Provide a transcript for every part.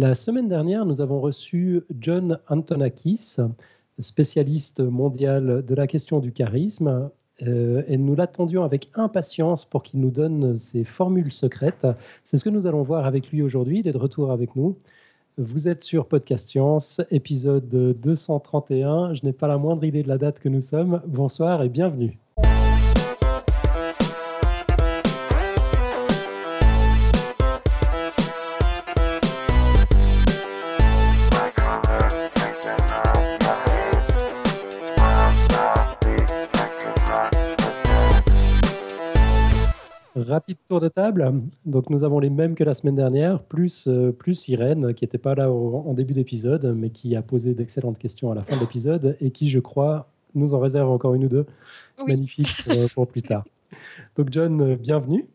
La semaine dernière, nous avons reçu John Antonakis, spécialiste mondial de la question du charisme, euh, et nous l'attendions avec impatience pour qu'il nous donne ses formules secrètes. C'est ce que nous allons voir avec lui aujourd'hui. Il est de retour avec nous. Vous êtes sur Podcast Science, épisode 231. Je n'ai pas la moindre idée de la date que nous sommes. Bonsoir et bienvenue. Rapide tour de table. Donc, nous avons les mêmes que la semaine dernière, plus, euh, plus Irène, qui n'était pas là en début d'épisode, mais qui a posé d'excellentes questions à la fin de l'épisode et qui, je crois, nous en réserve encore une ou deux magnifiques euh, pour, plus tard. Donc, John, euh, bienvenue.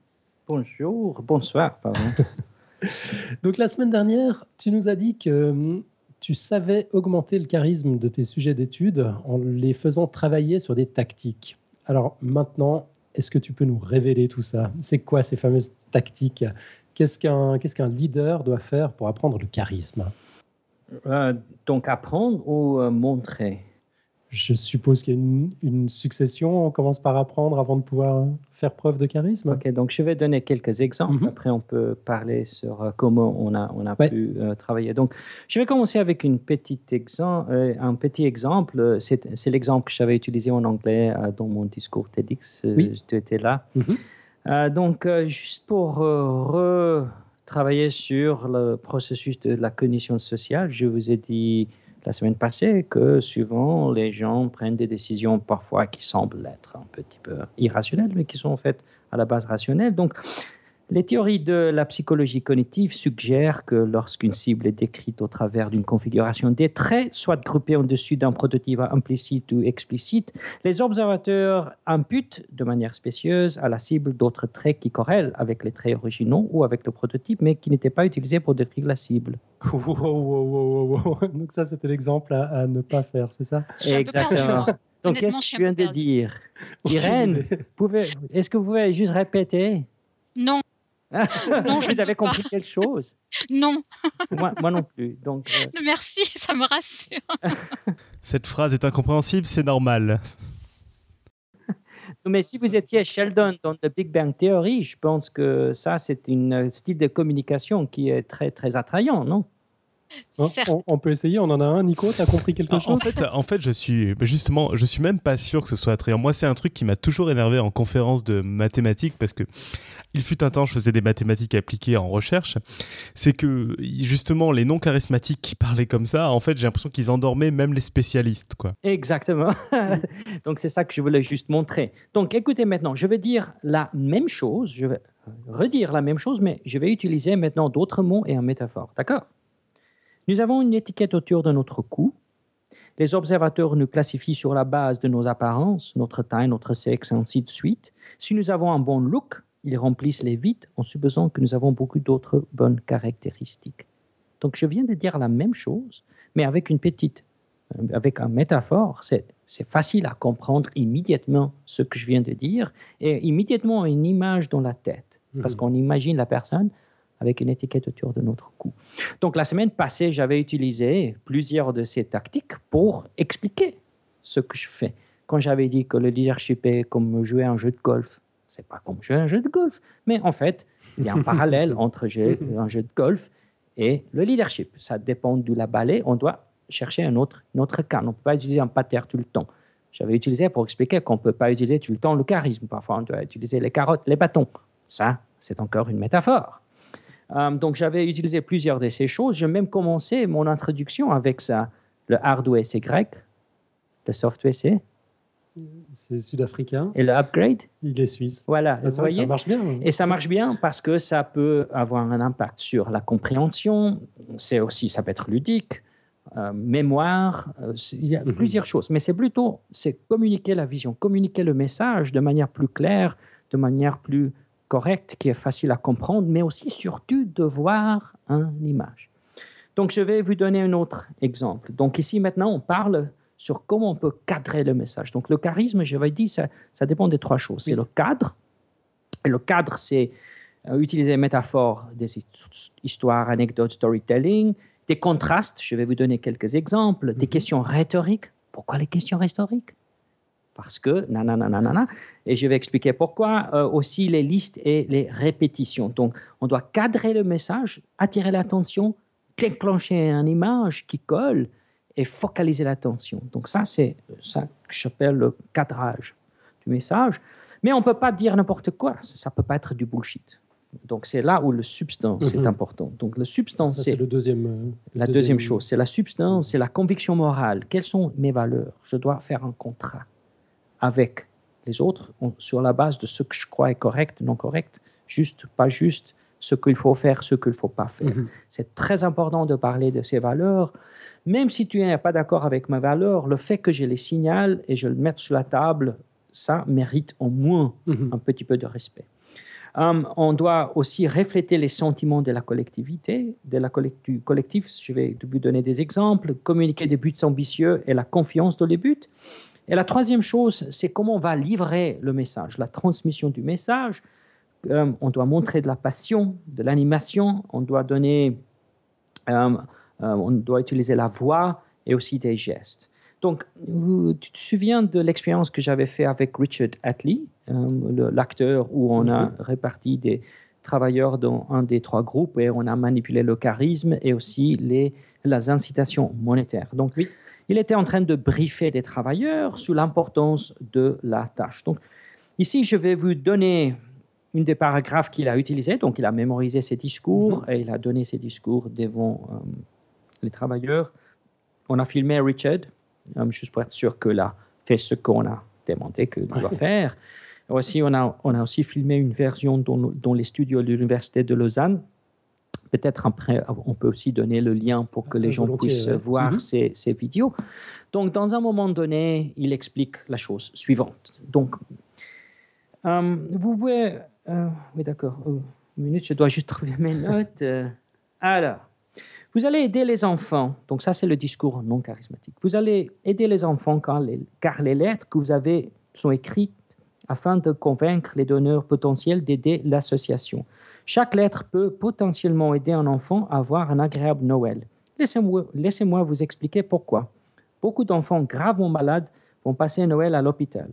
Bonjour, bonsoir, pardon. Donc, la semaine dernière, tu nous as dit que hum, tu savais augmenter le charisme de tes sujets d'études en les faisant travailler sur des tactiques. Alors maintenant, est-ce que tu peux nous révéler tout ça? C'est quoi ces fameuses tactiques? Qu'est-ce qu'un leader doit faire pour apprendre le charisme? Euh, Donc apprendre ou euh, montrer? Je suppose qu'il y a une, succession. On commence par apprendre avant de pouvoir faire preuve de charisme. Ok, donc je vais donner quelques exemples. Mhm. Après, on peut parler sur euh, comment on a, on a pu euh, travailler. Donc, je vais commencer avec une petite exemple, euh, un petit exemple. C'est l'exemple que j'avais utilisé en anglais dans mon discours TEDx. Oui. Tu étais là. Mhm. donc, juste pour retravailler sur le processus de la cognition sociale, je vous ai dit la semaine passée que souvent les gens prennent des décisions parfois qui semblent être un petit peu irrationnelles, mais qui sont en fait à la base rationnelles. Donc, les théories de la psychologie cognitive suggèrent que lorsqu'une cible est décrite au travers d'une configuration des traits, soit groupés en dessus d'un prototype implicite ou explicite, les observateurs imputent de manière spécieuse à la cible d'autres traits qui corrèlent avec les traits originaux ou avec le prototype, mais qui n'étaient pas utilisés pour décrire la cible. Donc ça, c'était l'exemple à, ne pas faire, c'est ça? Exactement. Donc, qu'est-ce que tu viens de dire? Irène, est-ce que vous pouvez juste répéter? Non. non, vous avez compris quelque chose? Non. moi, non plus. Donc, euh. Merci, ça me rassure. Cette phrase est incompréhensible, c'est normal. Mais si vous étiez Sheldon dans The Big Bang Theory, je pense que ça, c'est un style de communication qui est très, très attrayant, non? On, peut essayer, on en a un. Nico, tu as compris quelque chose en fait, en fait, je suis justement, je suis même pas sûr que ce soit attrayant. Moi, c'est un truc qui m'a toujours énervé en conférence de mathématiques parce que il fut un temps, je faisais des mathématiques appliquées en recherche. C'est que justement, les non charismatiques qui parlaient comme ça, en fait, j'ai l'impression qu'ils endormaient même les spécialistes, quoi. Exactement. Donc, c'est ça que je voulais juste montrer. Donc, écoutez maintenant, je vais dire la même chose. Je vais redire la même chose, mais je vais utiliser maintenant d'autres mots et un métaphore. D'accord? Nous avons une étiquette autour de notre cou. Les observateurs nous classifient sur la base de nos apparences, notre taille, notre sexe, ainsi de suite. Si nous avons un bon look, ils remplissent les vides en supposant que nous avons beaucoup d'autres bonnes caractéristiques. Donc je viens de dire la même chose, mais avec une petite, euh, avec un métaphore. C'est, c'est facile à comprendre immédiatement ce que je viens de dire et immédiatement une image dans la tête, parce mmh. qu'on imagine la personne avec une étiquette autour de notre cou. Donc la semaine passée, j'avais utilisé plusieurs de ces tactiques pour expliquer ce que je fais. Quand j'avais dit que le leadership est comme jouer un jeu de golf, c'est pas comme jouer un jeu de golf, mais en fait, il y a un parallèle entre jouer un jeu de golf et le leadership. Ça dépend de la balai, on doit chercher un autre, un autre cas. On ne peut pas utiliser un pater tout le temps. J'avais utilisé pour expliquer qu'on ne peut pas utiliser tout le temps le charisme. Parfois, on doit utiliser les carottes, les bâtons. Ça, c'est encore une métaphore. Euh, donc, j'avais utilisé plusieurs de ces choses. J'ai même commencé mon introduction avec ça. Le hardware, c'est grec. Le software, c'est? C'est sud-africain. Et le upgrade? Il est suisse. Voilà, ah, ça, ça marche bien. Et ça marche bien parce que ça peut avoir un impact sur la compréhension. C'est aussi, ça peut être ludique, euh, mémoire. Euh, il y a mhm. plusieurs choses. Mais c'est plutôt, c'est communiquer la vision, communiquer le message de manière plus claire, de manière plus correcte, qui est facile à comprendre, mais aussi surtout de voir une image. Donc, je vais vous donner un autre exemple. Donc, ici, maintenant, on parle sur comment on peut cadrer le message. Donc, le charisme, je vais dire, ça, ça dépend des trois choses. C'est le cadre. Et le cadre, c'est euh, utiliser des métaphores, des his- histoires, anecdotes, storytelling, des contrastes. Je vais vous donner quelques exemples. Des Mhm. questions rhétoriques. Pourquoi les questions rhétoriques? Parce que, nanana, nanana. Et je vais expliquer pourquoi. Euh, aussi les listes et les répétitions. Donc, on doit cadrer le message, attirer l'attention, déclencher une image qui colle et focaliser l'attention. Donc, ça, c'est ça que j'appelle le cadrage du message. Mais on ne peut pas dire n'importe quoi. Ça ne peut pas être du bullshit. Donc, c'est là où le substance Mhm. est important. Donc, le substance, c'est le deuxième. euh, le la deuxième chose, c'est la substance, c'est la conviction morale. Quelles sont mes valeurs? Je dois faire un contrat avec les autres on- sur la base de ce que je crois est correct, non correct, juste, pas juste, ce qu'il faut faire, ce qu'il ne faut pas faire. Mhm. C'est très important de parler de ces valeurs. Même si tu n'es pas d'accord avec mes valeurs, le fait que je les signale et je le mette sur la table, ça mérite au moins Mhm. un petit peu de respect. Hum, on doit aussi refléter les sentiments de la collectivité, de la collect- du collectif. Je vais vous donner des exemples. Communiquer des buts ambitieux et la confiance dans les buts. Et la troisième chose, c'est comment on va livrer le message, la transmission du message. Hum, on doit montrer de la passion, de l'animation. On doit donner, hum, hum, on doit utiliser la voix et aussi des gestes. Donc, tu te souviens de l'expérience que j'avais fait avec Richard Attlee, euh, le- l'acteur où on a réparti des travailleurs dans un des trois groupes et on a manipulé le charisme et aussi les, les incitations monétaires. Donc, Oui. Il était en train de briefer des travailleurs sur l'importance de la tâche. Donc, ici, je vais vous donner une des paragraphes qu'il a utilisé. Donc, il a mémorisé ses discours et il a donné ses discours devant euh, les travailleurs. On a filmé Richard, euh, juste pour être sûr qu'il a fait ce qu'on a demandé qu'il doit faire. Aussi, on a, on a aussi filmé une version dans, dans les studios de l'Université de Lausanne. Peut-être après, on peut aussi donner le lien pour que les Euh, gens puissent ouais. voir Mhm. ces, ces vidéos. Donc, dans un moment donné, il explique la chose suivante. Donc, euh, vous pouvez... euh, oui, d'accord. Une minute, je dois juste trouver mes notes. Alors, vous allez aider les enfants. Donc, ça, c'est le discours non charismatique. Vous allez aider les enfants car les, car les lettres que vous avez sont écrites afin de convaincre les donneurs potentiels d'aider l'association. Chaque lettre peut potentiellement aider un enfant à avoir un agréable Noël. Laissez-moi vous expliquer pourquoi. Beaucoup d'enfants gravement malades vont passer Noël à l'hôpital.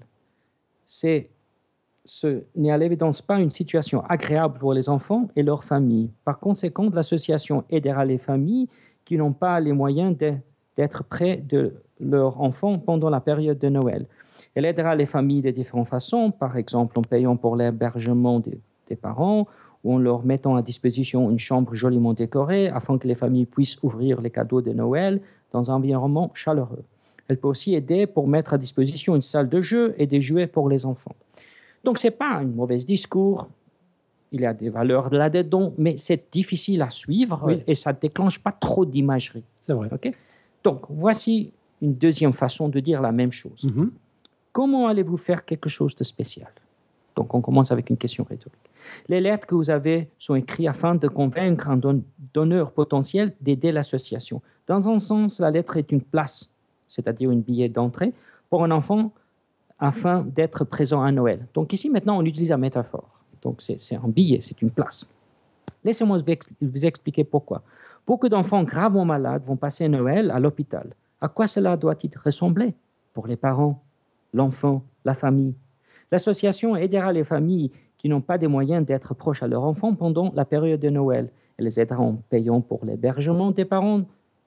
Ce n'est à l'évidence pas une situation agréable pour les enfants et leurs familles. Par conséquent, l'association aidera les familles qui n'ont pas les moyens d'être près de leurs enfants pendant la période de Noël. Elle aidera les familles de différentes façons, par exemple en payant pour l'hébergement des, parents en leur mettant à disposition une chambre joliment décorée afin que les familles puissent ouvrir les cadeaux de Noël dans un environnement chaleureux. Elle peut aussi aider pour mettre à disposition une salle de jeu et des jouets pour les enfants. Donc, ce n'est pas un mauvais discours. Il y a des valeurs là-dedans, mais c'est difficile à suivre Oui. et ça ne déclenche pas trop d'imagerie. C'est vrai. OK? Donc, voici une deuxième façon de dire la même chose. Mhm. Comment allez-vous faire quelque chose de spécial? Donc, on commence avec une question rhétorique. Les lettres que vous avez sont écrites afin de convaincre un don- donneur potentiel d'aider l'association. Dans un sens, la lettre est une place, c'est-à-dire un billet d'entrée, pour un enfant afin d'être présent à Noël. Donc ici, maintenant, on utilise la métaphore. Donc c'est un billet, c'est une place. Laissez-moi vous expliquer pourquoi. Beaucoup d'enfants gravement malades vont passer Noël à l'hôpital. À quoi cela doit-il ressembler pour les parents, l'enfant, la famille? L'association aidera les familles qui n'ont pas des moyens d'être proches à leur enfant pendant la période de Noël. Elle les aidera en payant pour l'hébergement des parents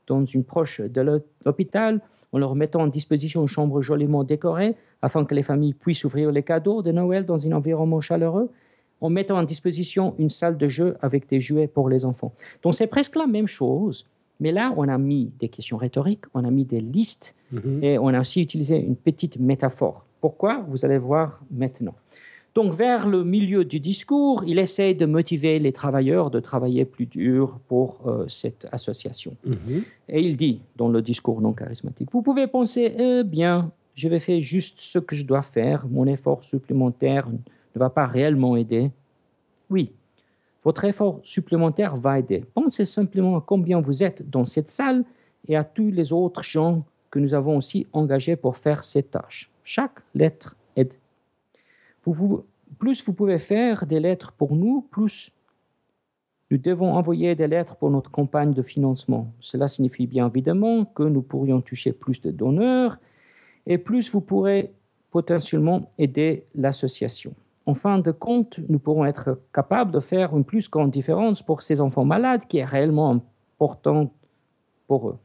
dans une proche de l'hô- l'hôpital, en leur mettant en disposition une chambre joliment décorée afin que les familles puissent ouvrir les cadeaux de Noël dans un environnement chaleureux, en mettant en disposition une salle de jeu avec des jouets pour les enfants. Donc c'est presque la même chose, mais là on a mis des questions rhétoriques, on a mis des listes Mhm. et on a aussi utilisé une petite métaphore. Pourquoi? Vous allez voir maintenant. Donc, vers le milieu du discours, il essaie de motiver les travailleurs de travailler plus dur pour euh, cette association. Mhm. Et il dit, dans le discours non charismatique, vous pouvez penser, eh bien, je vais faire juste ce que je dois faire, mon effort supplémentaire ne va pas réellement aider. Oui, votre effort supplémentaire va aider. Pensez simplement à combien vous êtes dans cette salle et à tous les autres gens que nous avons aussi engagés pour faire cette tâche. Chaque lettre. Plus vous pouvez faire des lettres pour nous, plus Nous devons envoyer des lettres pour notre campagne de financement. Cela signifie bien évidemment que nous pourrions toucher plus de donneurs et plus vous pourrez potentiellement aider l'association. En fin de compte, nous pourrons être capables de faire une plus grande différence pour ces enfants malades qui est réellement importante pour eux.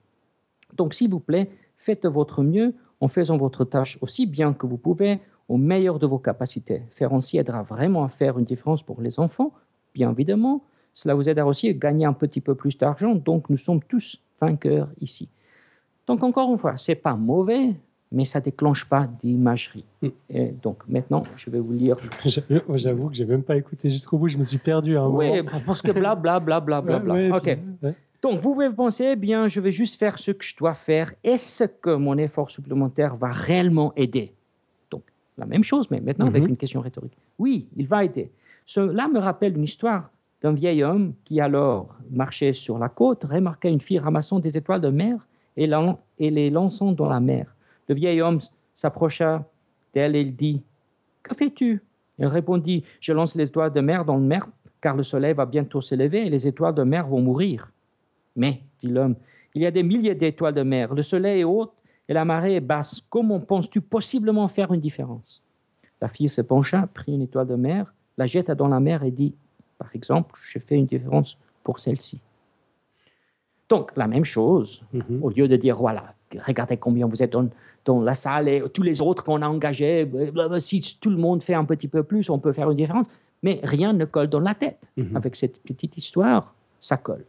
Donc, s'il vous plaît, faites votre mieux en faisant votre tâche aussi bien que vous pouvez, au meilleur de vos capacités. Faire ainsi aidera vraiment à faire une différence pour les enfants, bien évidemment. Cela vous aidera aussi à gagner un petit peu plus d'argent. Donc, nous sommes tous vainqueurs ici. Donc, encore une fois, ce n'est pas mauvais, mais ça déclenche pas d'imagerie. Mm. Et donc maintenant, je vais vous lire. J'avoue que j'ai même pas écouté jusqu'au bout, je me suis perdu à un Oui, moment. parce que bla bla bla bla bla bla. Ouais, ok. ouais. Donc vous pouvez penser, eh bien, je vais juste faire ce que je dois faire. Est-ce que mon effort supplémentaire va réellement aider? La même chose, mais maintenant avec Mhm. une question rhétorique. Oui, il va aider. Cela me rappelle une histoire d'un vieil homme qui alors marchait sur la côte, remarqua une fille ramassant des étoiles de mer et, les lançant dans la mer. Le vieil homme s'approcha d'elle et il dit Que fais-tu? Elle répondit Je lance les étoiles de mer dans le mer, car le soleil va bientôt se lever et les étoiles de mer vont mourir. Mais, dit l'homme, il y a des milliers d'étoiles de mer, le soleil est haut et la marée est basse. Comment penses-tu possiblement faire une différence? La fille se pencha, prit une étoile de mer, la jeta dans la mer et dit Par exemple, je fais une différence pour celle-ci. Donc, la même chose, Mhm. au lieu de dire, voilà, regardez combien vous êtes dans, dans la salle et tous les autres qu'on a engagés, blablabla, si tout le monde fait un petit peu plus, on peut faire une différence. Mais rien ne colle dans la tête. Mhm. Avec cette petite histoire, ça colle.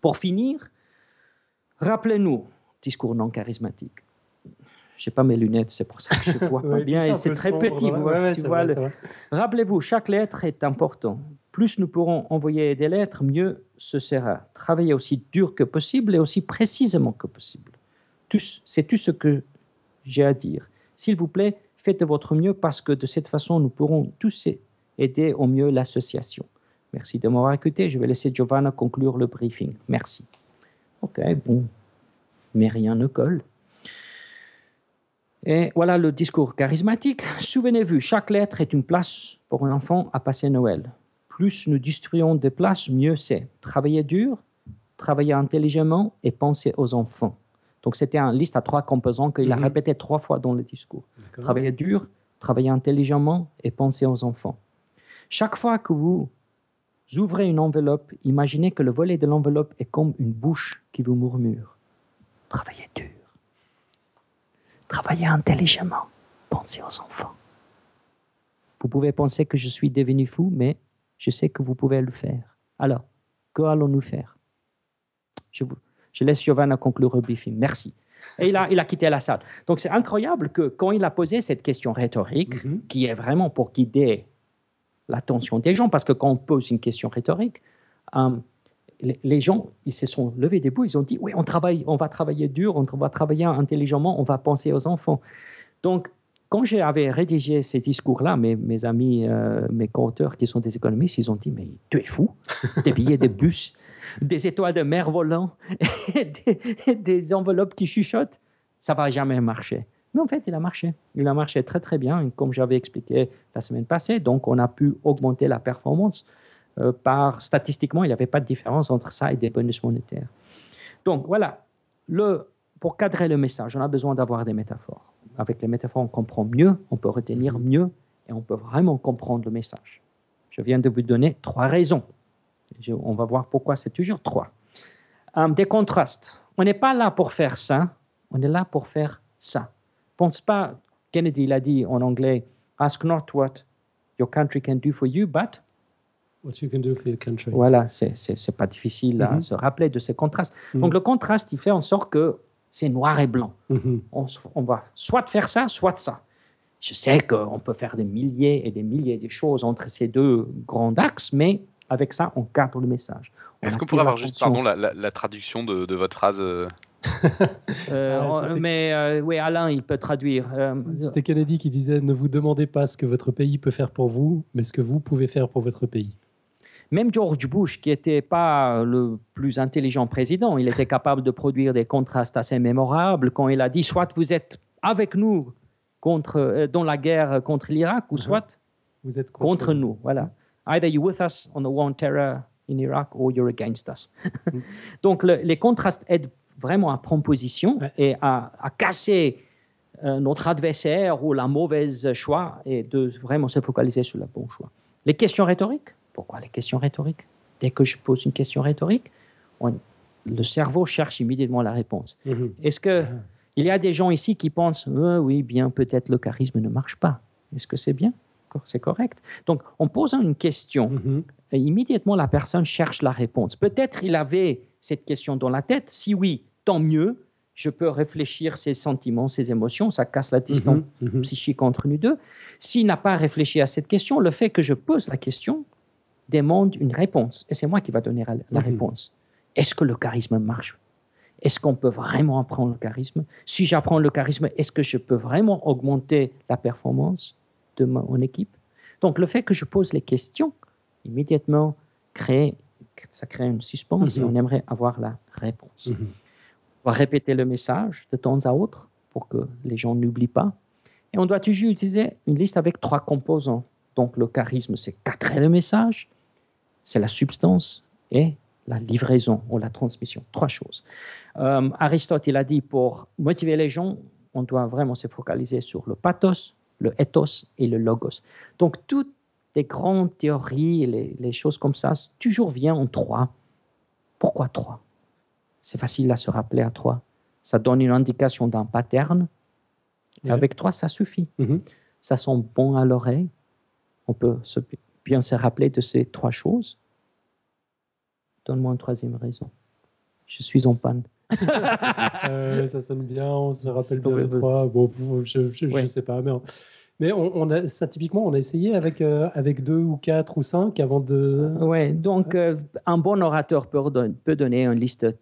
Pour finir, rappelez-nous, discours non charismatique. Je n'ai pas mes lunettes, c'est pour ça que je vois pas bien et c'est très sombre, petit. ouais, ouais, le-. Rappelez-vous, chaque lettre est importante. Plus nous pourrons envoyer des lettres, mieux ce sera. Travaillez aussi dur que possible et aussi précisément que possible. C'est tout ce que j'ai à dire. S'il vous plaît, faites de votre mieux parce que de cette façon, nous pourrons tous aider au mieux l'association. Merci de m'avoir écouté. Je vais laisser Giovanna conclure le briefing. Merci. OK, bon. Mais rien ne colle. Et voilà le discours charismatique. Souvenez-vous, chaque lettre est une place pour un enfant à passer Noël. Plus nous distribuons des places, mieux c'est. Travaillez dur, travaillez intelligemment et pensez aux enfants. Donc c'était une liste à trois composants qu'il a Mhm. répété trois fois dans le discours. D'accord. Travaillez dur, travaillez intelligemment et pensez aux enfants. Chaque fois que vous ouvrez une enveloppe, imaginez que le volet de l'enveloppe est comme une bouche qui vous murmure. Travaillez dur. Travaillez intelligemment. Pensez aux enfants. Vous pouvez penser que je suis devenu fou, mais je sais que vous pouvez le faire. Alors, que allons-nous faire? Je, vous, je laisse Giovanna conclure le briefing. Merci. Et il a, il a quitté la salle. Donc c'est incroyable que quand il a posé cette question rhétorique, Mhm. qui est vraiment pour guider l'attention des gens, parce que quand on pose une question rhétorique, euh, les, gens, ils se sont levés debout, ils ont dit, oui, on, travaille, on va travailler dur, on va travailler intelligemment, on va penser aux enfants. Donc, quand j'avais rédigé ces discours-là, mes, mes amis, euh, mes co-auteurs qui sont des économistes, ils ont dit, mais tu es fou, des billets de bus, des étoiles de mer volant, des, des enveloppes qui chuchotent, ça va jamais marcher. Mais en fait, il a marché. Il a marché très très bien, comme j'avais expliqué la semaine passée. Donc, on a pu augmenter la performance euh, par statistiquement, il n'y avait pas de différence entre ça et des bonus monétaires. Donc voilà, pour cadrer le message, on a besoin d'avoir des métaphores. Avec les métaphores, on comprend mieux, on peut retenir mieux et on peut vraiment comprendre le message. Je viens de vous donner trois raisons. On va voir pourquoi c'est toujours trois. Euh, des contrastes. On n'est pas là pour faire ça, on est là pour faire ça. Pense pas, Kennedy l'a dit en anglais, ask not what your country can do for you, but What you can do for your country. voilà, c'est pas difficile à Mhm. se rappeler de ces contrastes. Mhm. Donc le contraste, il fait en sorte que c'est noir et blanc. Mhm. On, va soit faire ça, soit ça. Je sais qu'on peut faire des milliers et des milliers de choses entre ces deux grands axes, mais avec ça, on cadre le message. Est-ce qu'on pourrait avoir juste pardon, la, la- la traduction de, de votre phrase euh, Euh, Ah, mais euh, oui, Alain, il peut traduire. Euh, C'était Kennedy qui disait Ne vous demandez pas ce que votre pays peut faire pour vous, mais ce que vous pouvez faire pour votre pays. Même George Bush, qui n'était pas le plus intelligent président, il était capable de produire des contrastes assez mémorables quand il a dit soit vous êtes avec nous contre, euh, dans la guerre contre l'Irak, ou Mhm. soit Vous êtes contre nous. Voilà. Either you're with us on the war on terror in Iraq or you're against us. Donc le- les contrastes aident vraiment à prendre position et à, à casser euh, notre adversaire ou la mauvaise choix et de vraiment se focaliser sur le bon choix. Les questions rhétoriques? Pourquoi les questions rhétoriques? Dès que je pose une question rhétorique, on- le cerveau cherche immédiatement la réponse. Mhm. Est-ce que Ah. il y a des gens ici qui pensent Euh, oui, bien, peut-être le charisme ne marche pas. Est-ce que c'est bien? C'est correct. Donc, en posant une question, Mhm. et immédiatement la personne cherche la réponse. Peut-être il avait cette question dans la tête. Si oui, tant mieux. Je peux réfléchir ses sentiments, ses émotions. Ça casse la distance psychique entre nous deux. S'il n'a pas réfléchi à cette question, le fait que je pose la question demande une réponse. Et c'est moi qui va donner la Mhm. réponse. Est-ce que le charisme marche? Est-ce qu'on peut vraiment apprendre le charisme? Si j'apprends le charisme, est-ce que je peux vraiment augmenter la performance de mon équipe? Donc le fait que je pose les questions, immédiatement, crée, ça crée une suspense et Mhm. on aimerait avoir la réponse. Mhm. On va répéter le message de temps à autre pour que les gens n'oublient pas. Et on doit toujours utiliser une liste avec trois composants. Donc le charisme, c'est cadrer le message, c'est la substance et la livraison ou la transmission. Trois choses. Euh, Aristote, il a dit, pour motiver les gens, on doit vraiment se focaliser sur le pathos, le ethos et le logos. Donc toutes les grandes théories, les, les choses comme ça, toujours vient en trois. Pourquoi trois? C'est facile à se rappeler à trois. Ça donne une indication d'un pattern. Et Ouais. avec trois, ça suffit. Mhm. Ça sent bon à l'oreille. On peut se- bien se rappeler de ces trois choses. Donne-moi une troisième raison. Je suis en panne. Euh, ça sonne bien, on se rappelle bien les trois. Bon, je, Ouais. sais pas, mais, on, mais on, on a, ça typiquement, on a essayé avec, euh, avec deux ou quatre ou cinq avant de. Ouais, donc euh, un bon orateur peut, don- peut donner une liste de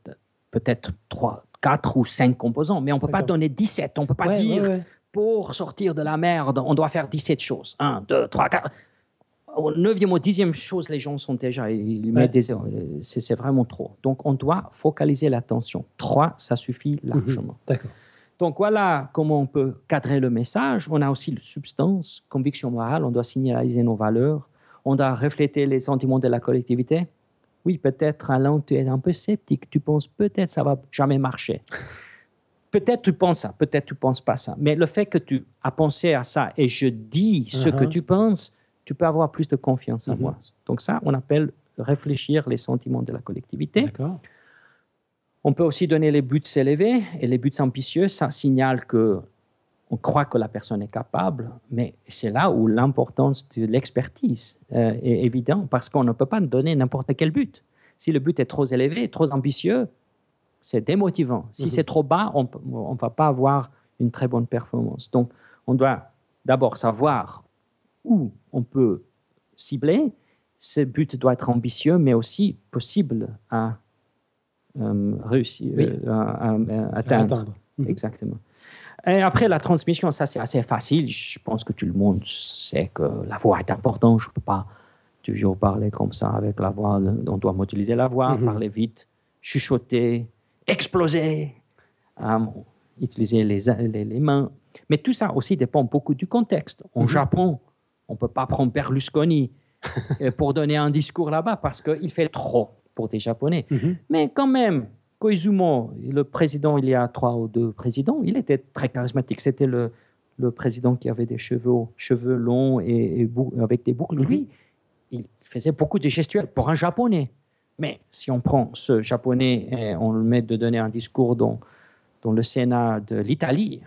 peut-être trois, quatre ou cinq composants, mais on ne peut pas donner 17. On ne peut pas Ouais, dire ouais, ouais. pour sortir de la merde, on doit faire 17 choses. 1, 2, 3, 4. Au neuvième ou dixième chose, les gens sont déjà. ils Ouais. euh, C'est vraiment trop. Donc, on doit focaliser l'attention. Trois, ça suffit largement. D'accord. Donc, voilà comment on peut cadrer le message. On a aussi la substance, conviction morale. On doit signaliser nos valeurs. On doit refléter les sentiments de la collectivité. Oui, peut-être, Alain, tu es un peu sceptique. Tu penses peut-être ça va jamais marcher. Peut-être tu penses ça, peut-être tu penses pas ça. Mais le fait que tu as pensé à ça et je dis ce que Uh-huh. tu penses, tu peux avoir plus de confiance en Mhm. moi. Donc ça, on appelle réfléchir les sentiments de la collectivité. On peut aussi donner les buts s'élever et les buts ambitieux. Ça signale que on croit que la personne est capable, mais c'est là où l'importance de l'expertise euh, est évidente parce qu'on ne peut pas donner n'importe quel but. Si le but est trop élevé, trop ambitieux, c'est démotivant. Si Mhm. c'est trop bas, on ne va pas avoir une très bonne performance. Donc, on doit d'abord savoir où on peut cibler. Ce but doit être ambitieux, mais aussi possible à euh, réussir, Oui. euh, à- à- à À atteindre. atteindre. Mhm. Exactement. Et après, la transmission, ça c'est assez facile. Je pense que tout le monde sait que la voix est importante. Je ne peux pas toujours parler comme ça avec la voix. On doit utiliser la voix, Mhm. parler vite, chuchoter, exploser, euh, utiliser les, les, les mains. Mais tout ça aussi dépend beaucoup du contexte. Au Mhm. Japon, on ne peut pas prendre Berlusconi euh, pour donner un discours là-bas parce qu'il fait trop pour des Japonais. Mhm. Mais quand même, Koizumo, le président, il y a trois ou deux présidents, il était très charismatique. C'était le, le président qui avait des cheveux, cheveux longs et, et bou- avec des boucles. Mhm. Lui, il faisait beaucoup de gestuels pour un japonais. Mais si on prend ce japonais et on le met de donner un discours dans, dans le Sénat de l'Italie,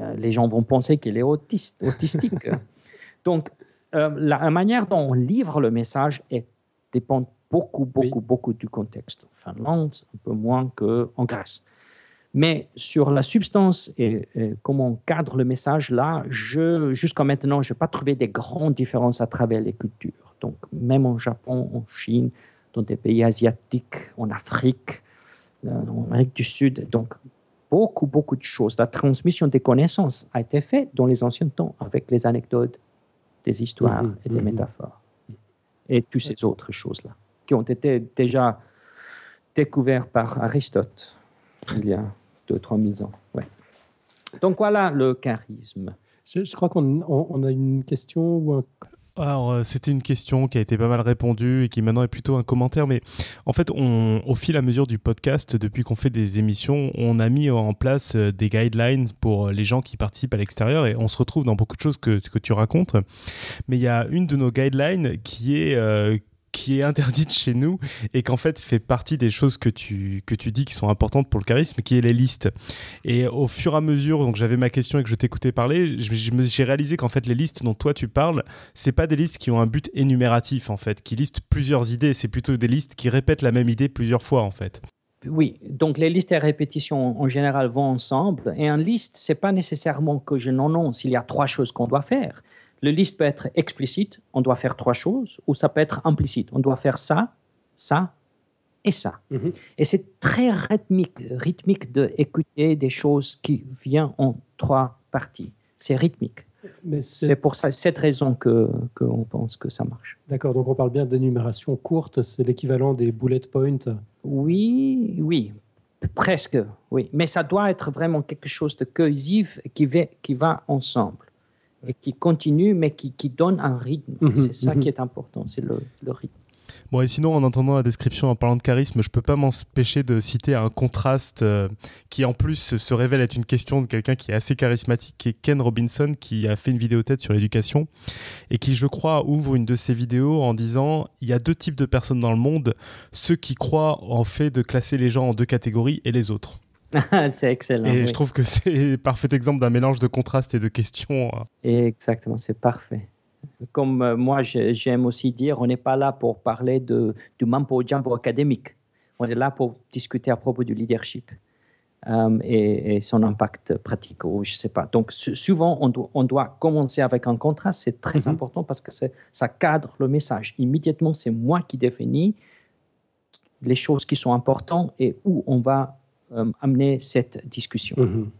euh, les gens vont penser qu'il est autiste, autistique. Donc, euh, la, manière dont on livre le message est, dépend beaucoup, beaucoup, beaucoup du contexte. En Finlande, un peu moins qu'en Grèce. Mais sur la substance et, et comment on cadre le message, là, jusqu'à maintenant, je n'ai pas trouvé des grandes différences à travers les cultures. Donc, même en Japon, en Chine, dans des pays asiatiques, en Afrique, euh, en Amérique du Sud. Donc, beaucoup, beaucoup de choses. La transmission des connaissances a été faite dans les anciens temps avec les anecdotes, des histoires Mhm, et des mhm. métaphores. Et toutes ces autres choses-là qui ont été déjà découvertes par Aristote il y a 2-3 000 ans. Ouais. Donc voilà le charisme. Je, je crois qu'on on, on a une question ou un. Alors, euh, c'était une question qui a été pas mal répondue et qui maintenant est plutôt un commentaire. Mais en fait, on, au fil à mesure du podcast, depuis qu'on fait des émissions, on a mis en place euh, des guidelines pour les gens qui participent à l'extérieur et on se retrouve dans beaucoup de choses que, que tu racontes. Mais il y a une de nos guidelines qui est, euh, qui est interdite chez nous et qu'en fait fait partie des choses que tu, que tu dis qui sont importantes pour le charisme, qui est les listes. Et au fur et à mesure, donc j'avais ma question et que je t'écoutais parler, j'ai réalisé qu'en fait les listes dont toi tu parles, c'est pas des listes qui ont un but énumératif en fait, qui listent plusieurs idées, c'est plutôt des listes qui répètent la même idée plusieurs fois en fait. Oui, donc les listes et répétitions en général vont ensemble. Et un liste, c'est pas nécessairement que je n'annonce, il y a trois choses qu'on doit faire. Le liste peut être explicite, on doit faire trois choses, ou ça peut être implicite, on doit faire ça, ça et ça. Mhm. Et c'est très rythmique, rythmique d'écouter des choses qui viennent en trois parties. C'est rythmique. C'est pour ça, cette raison que qu'on pense que ça marche. D'accord, donc on parle bien d'énumération courte, c'est l'équivalent des bullet points. Oui, oui, presque, oui. Mais ça doit être vraiment quelque chose de cohésif qui va, qui va ensemble et qui continue, mais qui, qui donne un rythme. Mhm, c'est ça mhm. qui est important, c'est le, le rythme. Bon, et sinon, en entendant la description, en parlant de charisme, je peux pas m'empêcher de citer un contraste euh, qui, en plus, se révèle être une question de quelqu'un qui est assez charismatique, qui est Ken Robinson, qui a fait une vidéo tête sur l'éducation et qui, je crois, ouvre une de ses vidéos en disant il y a deux types de personnes dans le monde, ceux qui croient en fait de classer les gens en deux catégories et les autres. C'est excellent. et oui. je trouve que c'est parfait exemple d'un mélange de contraste et de questions. Exactement, c'est parfait. Comme euh, moi, j'aime aussi dire, on n'est pas là pour parler de, du mambo jumbo académique. On est là pour discuter à propos du leadership euh, et, et son impact pratique, ou je sais pas. Donc, souvent, on doit, on doit commencer avec un contraste. C'est très Mhm. important parce que ça cadre le message. Immédiatement, c'est moi qui définis les choses qui sont importantes et où on va amener cette discussion. Mhm.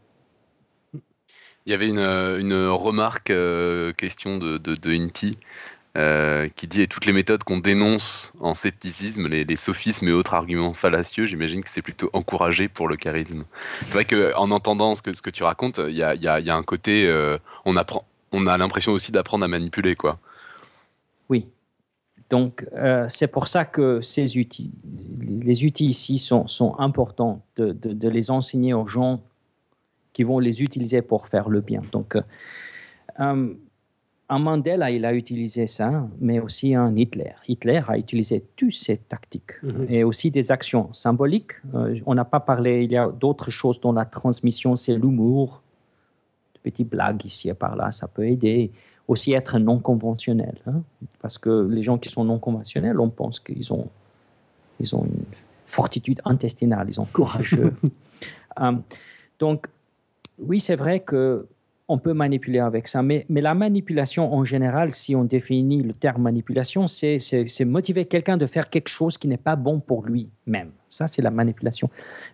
Il y avait une, euh, une remarque, euh, question de, de, de Inti, euh, qui dit et toutes les méthodes qu'on dénonce en scepticisme, les, les sophismes et autres arguments fallacieux, j'imagine que c'est plutôt encouragé pour le charisme. C'est vrai qu'en entendant ce que, ce que tu racontes, il y a, il y a- il y a un côté, euh, on, apprend, on a l'impression aussi d'apprendre à manipuler, quoi. Oui. Donc, euh, c'est pour ça que ces outils, les outils ici sont, sont importants de, de- de les enseigner aux gens qui vont les utiliser pour faire le bien. Donc, euh, euh, un Mandela, il a utilisé ça, mais aussi un Hitler. Hitler a utilisé toutes ces tactiques Mhm. et aussi des actions symboliques. Euh, on n'a pas parlé, il y a d'autres choses dans la transmission, c'est l'humour, de petites blagues ici et par là, ça peut aider. Aussi être non conventionnel, hein, parce que les gens qui sont non conventionnels, on pense qu'ils ont, ils ont une fortitude intestinale, ils sont courageux. Euh, donc, oui, c'est vrai que on peut manipuler avec ça, mais, mais la manipulation en général, si on définit le terme manipulation, c'est motiver quelqu'un de faire quelque chose qui n'est pas bon pour lui-même. Ça, c'est la manipulation.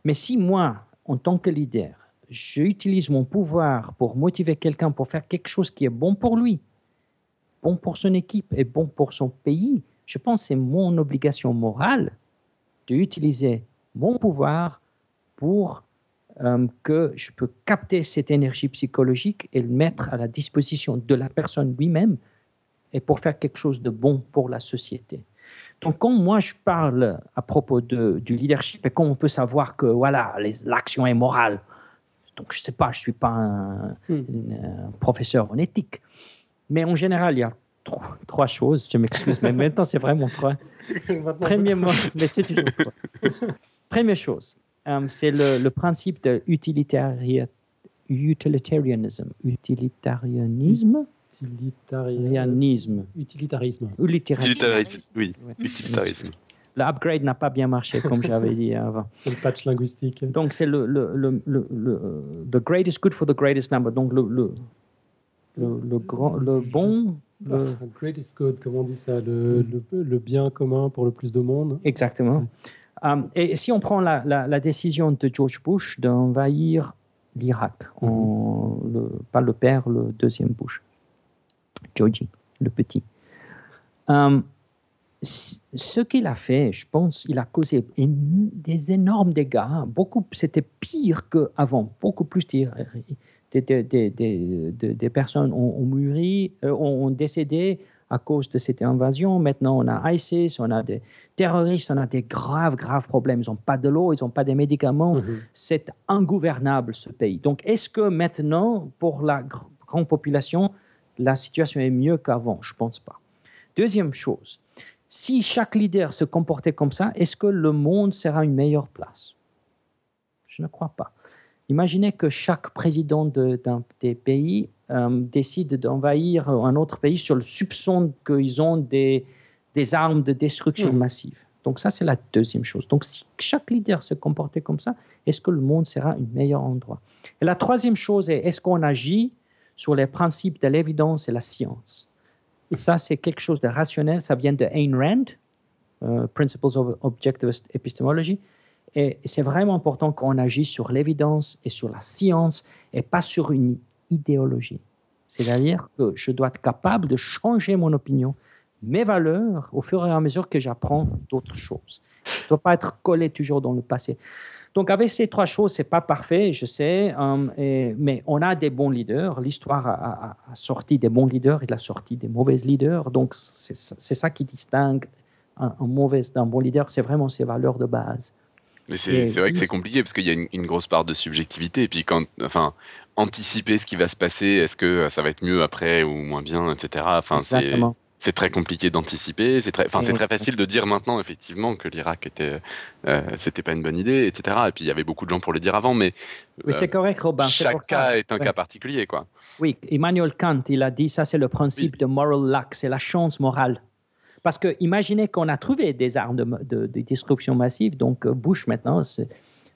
Mais si moi, en tant que leader, j'utilise mon pouvoir pour motiver quelqu'un pour faire quelque chose qui est bon pour lui, bon pour son équipe et bon pour son pays, je pense que c'est mon obligation morale d'utiliser mon pouvoir pour euh, que je peux capter cette énergie psychologique et le mettre à la disposition de la personne lui-même et pour faire quelque chose de bon pour la société. Donc, quand moi je parle à propos de, du leadership et comment on peut savoir que voilà l'action est morale, donc je sais pas, je suis pas un, Hmm. un professeur en éthique, mais en général il y a trois, trois choses. Je m'excuse, mais maintenant c'est vraiment trois. Premièrement, mais c'est toujours trois. Première chose, euh, c'est le, le principe de utilitaria- utilitarianism. Utilitarianisme? Utilitarian- Utilitarianisme. Utilitarisme. Utilitarianisme. Utilitarisme, oui, Ouais. utilitarisme. L'upgrade n'a pas bien marché, comme j'avais dit avant. C'est le patch linguistique. Donc, c'est le, le, le, le, le- The greatest good for the greatest number. Donc, le, le, grand, le bon. le- Ah, Greatest good, comment on dit ça le, le, le bien commun pour le plus de monde. Exactement. Euh, et si on prend la, la, la décision de George Bush d'envahir l'Irak, le- pas le père, le deuxième Bush, Georgie, le petit. Euh, ce qu'il a fait, je pense, il a causé des énormes dégâts. Beaucoup, c'était pire qu'avant. Beaucoup plus des, des, des, des, des- des personnes ont, ont mûri, euh, ont, ont décédé. à cause de cette invasion. Maintenant, on a ISIS, on a des terroristes, on a des graves, graves problèmes. Ils n'ont pas de l'eau, ils n'ont pas des médicaments. Mhm. C'est ingouvernable, ce pays. Donc, est-ce que maintenant, pour la gr- grande population, la situation est mieux qu'avant? Je ne pense pas. Deuxième chose, si chaque leader se comportait comme ça, est-ce que le monde sera une meilleure place? Je ne crois pas. Imaginez que chaque président de- d'un des pays euh, décide d'envahir un autre pays sur le soupçon qu'ils ont des, des armes de destruction Mhm. massive. Donc ça, c'est la deuxième chose. Donc si chaque leader se comportait comme ça, est-ce que le monde sera un meilleur endroit? Et la troisième chose est, est-ce qu'on agit sur les principes de l'évidence et la science? Ça, c'est quelque chose de rationnel. Ça vient de Ayn Rand, euh, Principles of Objectivist Epistemology. Et c'est vraiment important qu'on agisse sur l'évidence et sur la science et pas sur une idéologie. C'est-à-dire que je dois être capable de changer mon opinion, mes valeurs, au fur et à mesure que j'apprends d'autres choses. Je ne dois pas être collé toujours dans le passé. Donc, avec ces trois choses, ce n'est pas parfait, je sais, et- mais on a des bons leaders. L'histoire a, sorti des bons leaders et a sorti des mauvais leaders. Donc, c'est c'est ça qui distingue un, un mauvais d'un bon leader, c'est vraiment ses valeurs de base. Mais c'est c'est vrai que c'est compliqué parce qu'il y a une, une grosse part de subjectivité. Et puis, quand, enfin, anticiper ce qui va se passer, est-ce que ça va être mieux après ou moins bien, etc. Enfin, c'est c'est très compliqué d'anticiper. C'est très, enfin, c'est très facile de dire maintenant, effectivement, que l'Irak était, euh, c'était pas une bonne idée, etc. Et puis, il y avait beaucoup de gens pour le dire avant, mais Oui, euh, c'est correct, Robin. c'est chaque pour ça. cas est un Ouais. cas particulier, quoi. Oui, Emmanuel Kant, il a dit ça, c'est le principe de moral luck, c'est la chance morale. Parce que imaginez qu'on a trouvé des armes de, de- de destruction massive, donc euh, Bush maintenant, c'est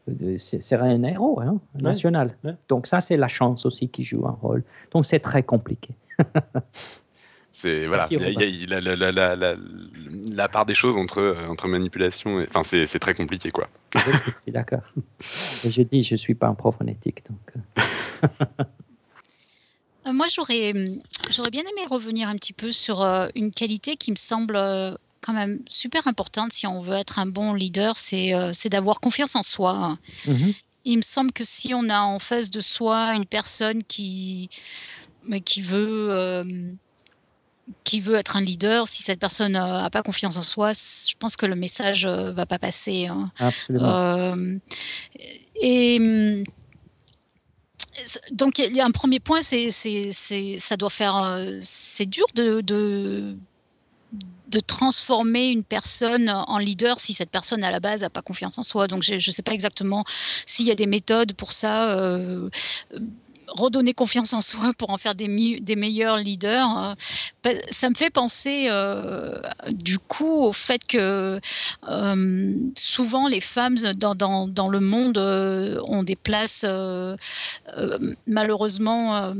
euh, c'est- serait un héros hein, national. ouais. Donc ça, c'est la chance aussi qui joue un rôle. Donc c'est très compliqué. C'est voilà, Merci, il y a- y a- la, la- la- la- la part des choses entre euh, entre manipulation, et, enfin, c'est c'est très compliqué, quoi. je suis d'accord. Je dis, je ne suis pas un prof en éthique. Donc, Moi, j'aurais, hum, j'aurais bien aimé revenir un petit peu sur euh, une qualité qui me semble euh, quand même super importante si on veut être un bon leader, c'est euh, c'est d'avoir confiance en soi. mhm. Il me semble que si on a en face de soi une personne qui, qui veut, euh, qui veut être un leader, si cette personne n'a pas confiance en soi, je pense que le message ne va pas passer. hein. Absolument. Euh, et hum, donc il y a un premier point, c'est ça doit faire euh, c'est dur de, transformer une personne en leader si cette personne à la base n'a pas confiance en soi. Donc je ne sais pas exactement s'il y a des méthodes pour ça. euh, redonner confiance en soi pour en faire des, meilleurs leaders. euh, bah, ça me fait penser euh, du coup au fait que euh, souvent les femmes dans, le monde ont des places malheureusement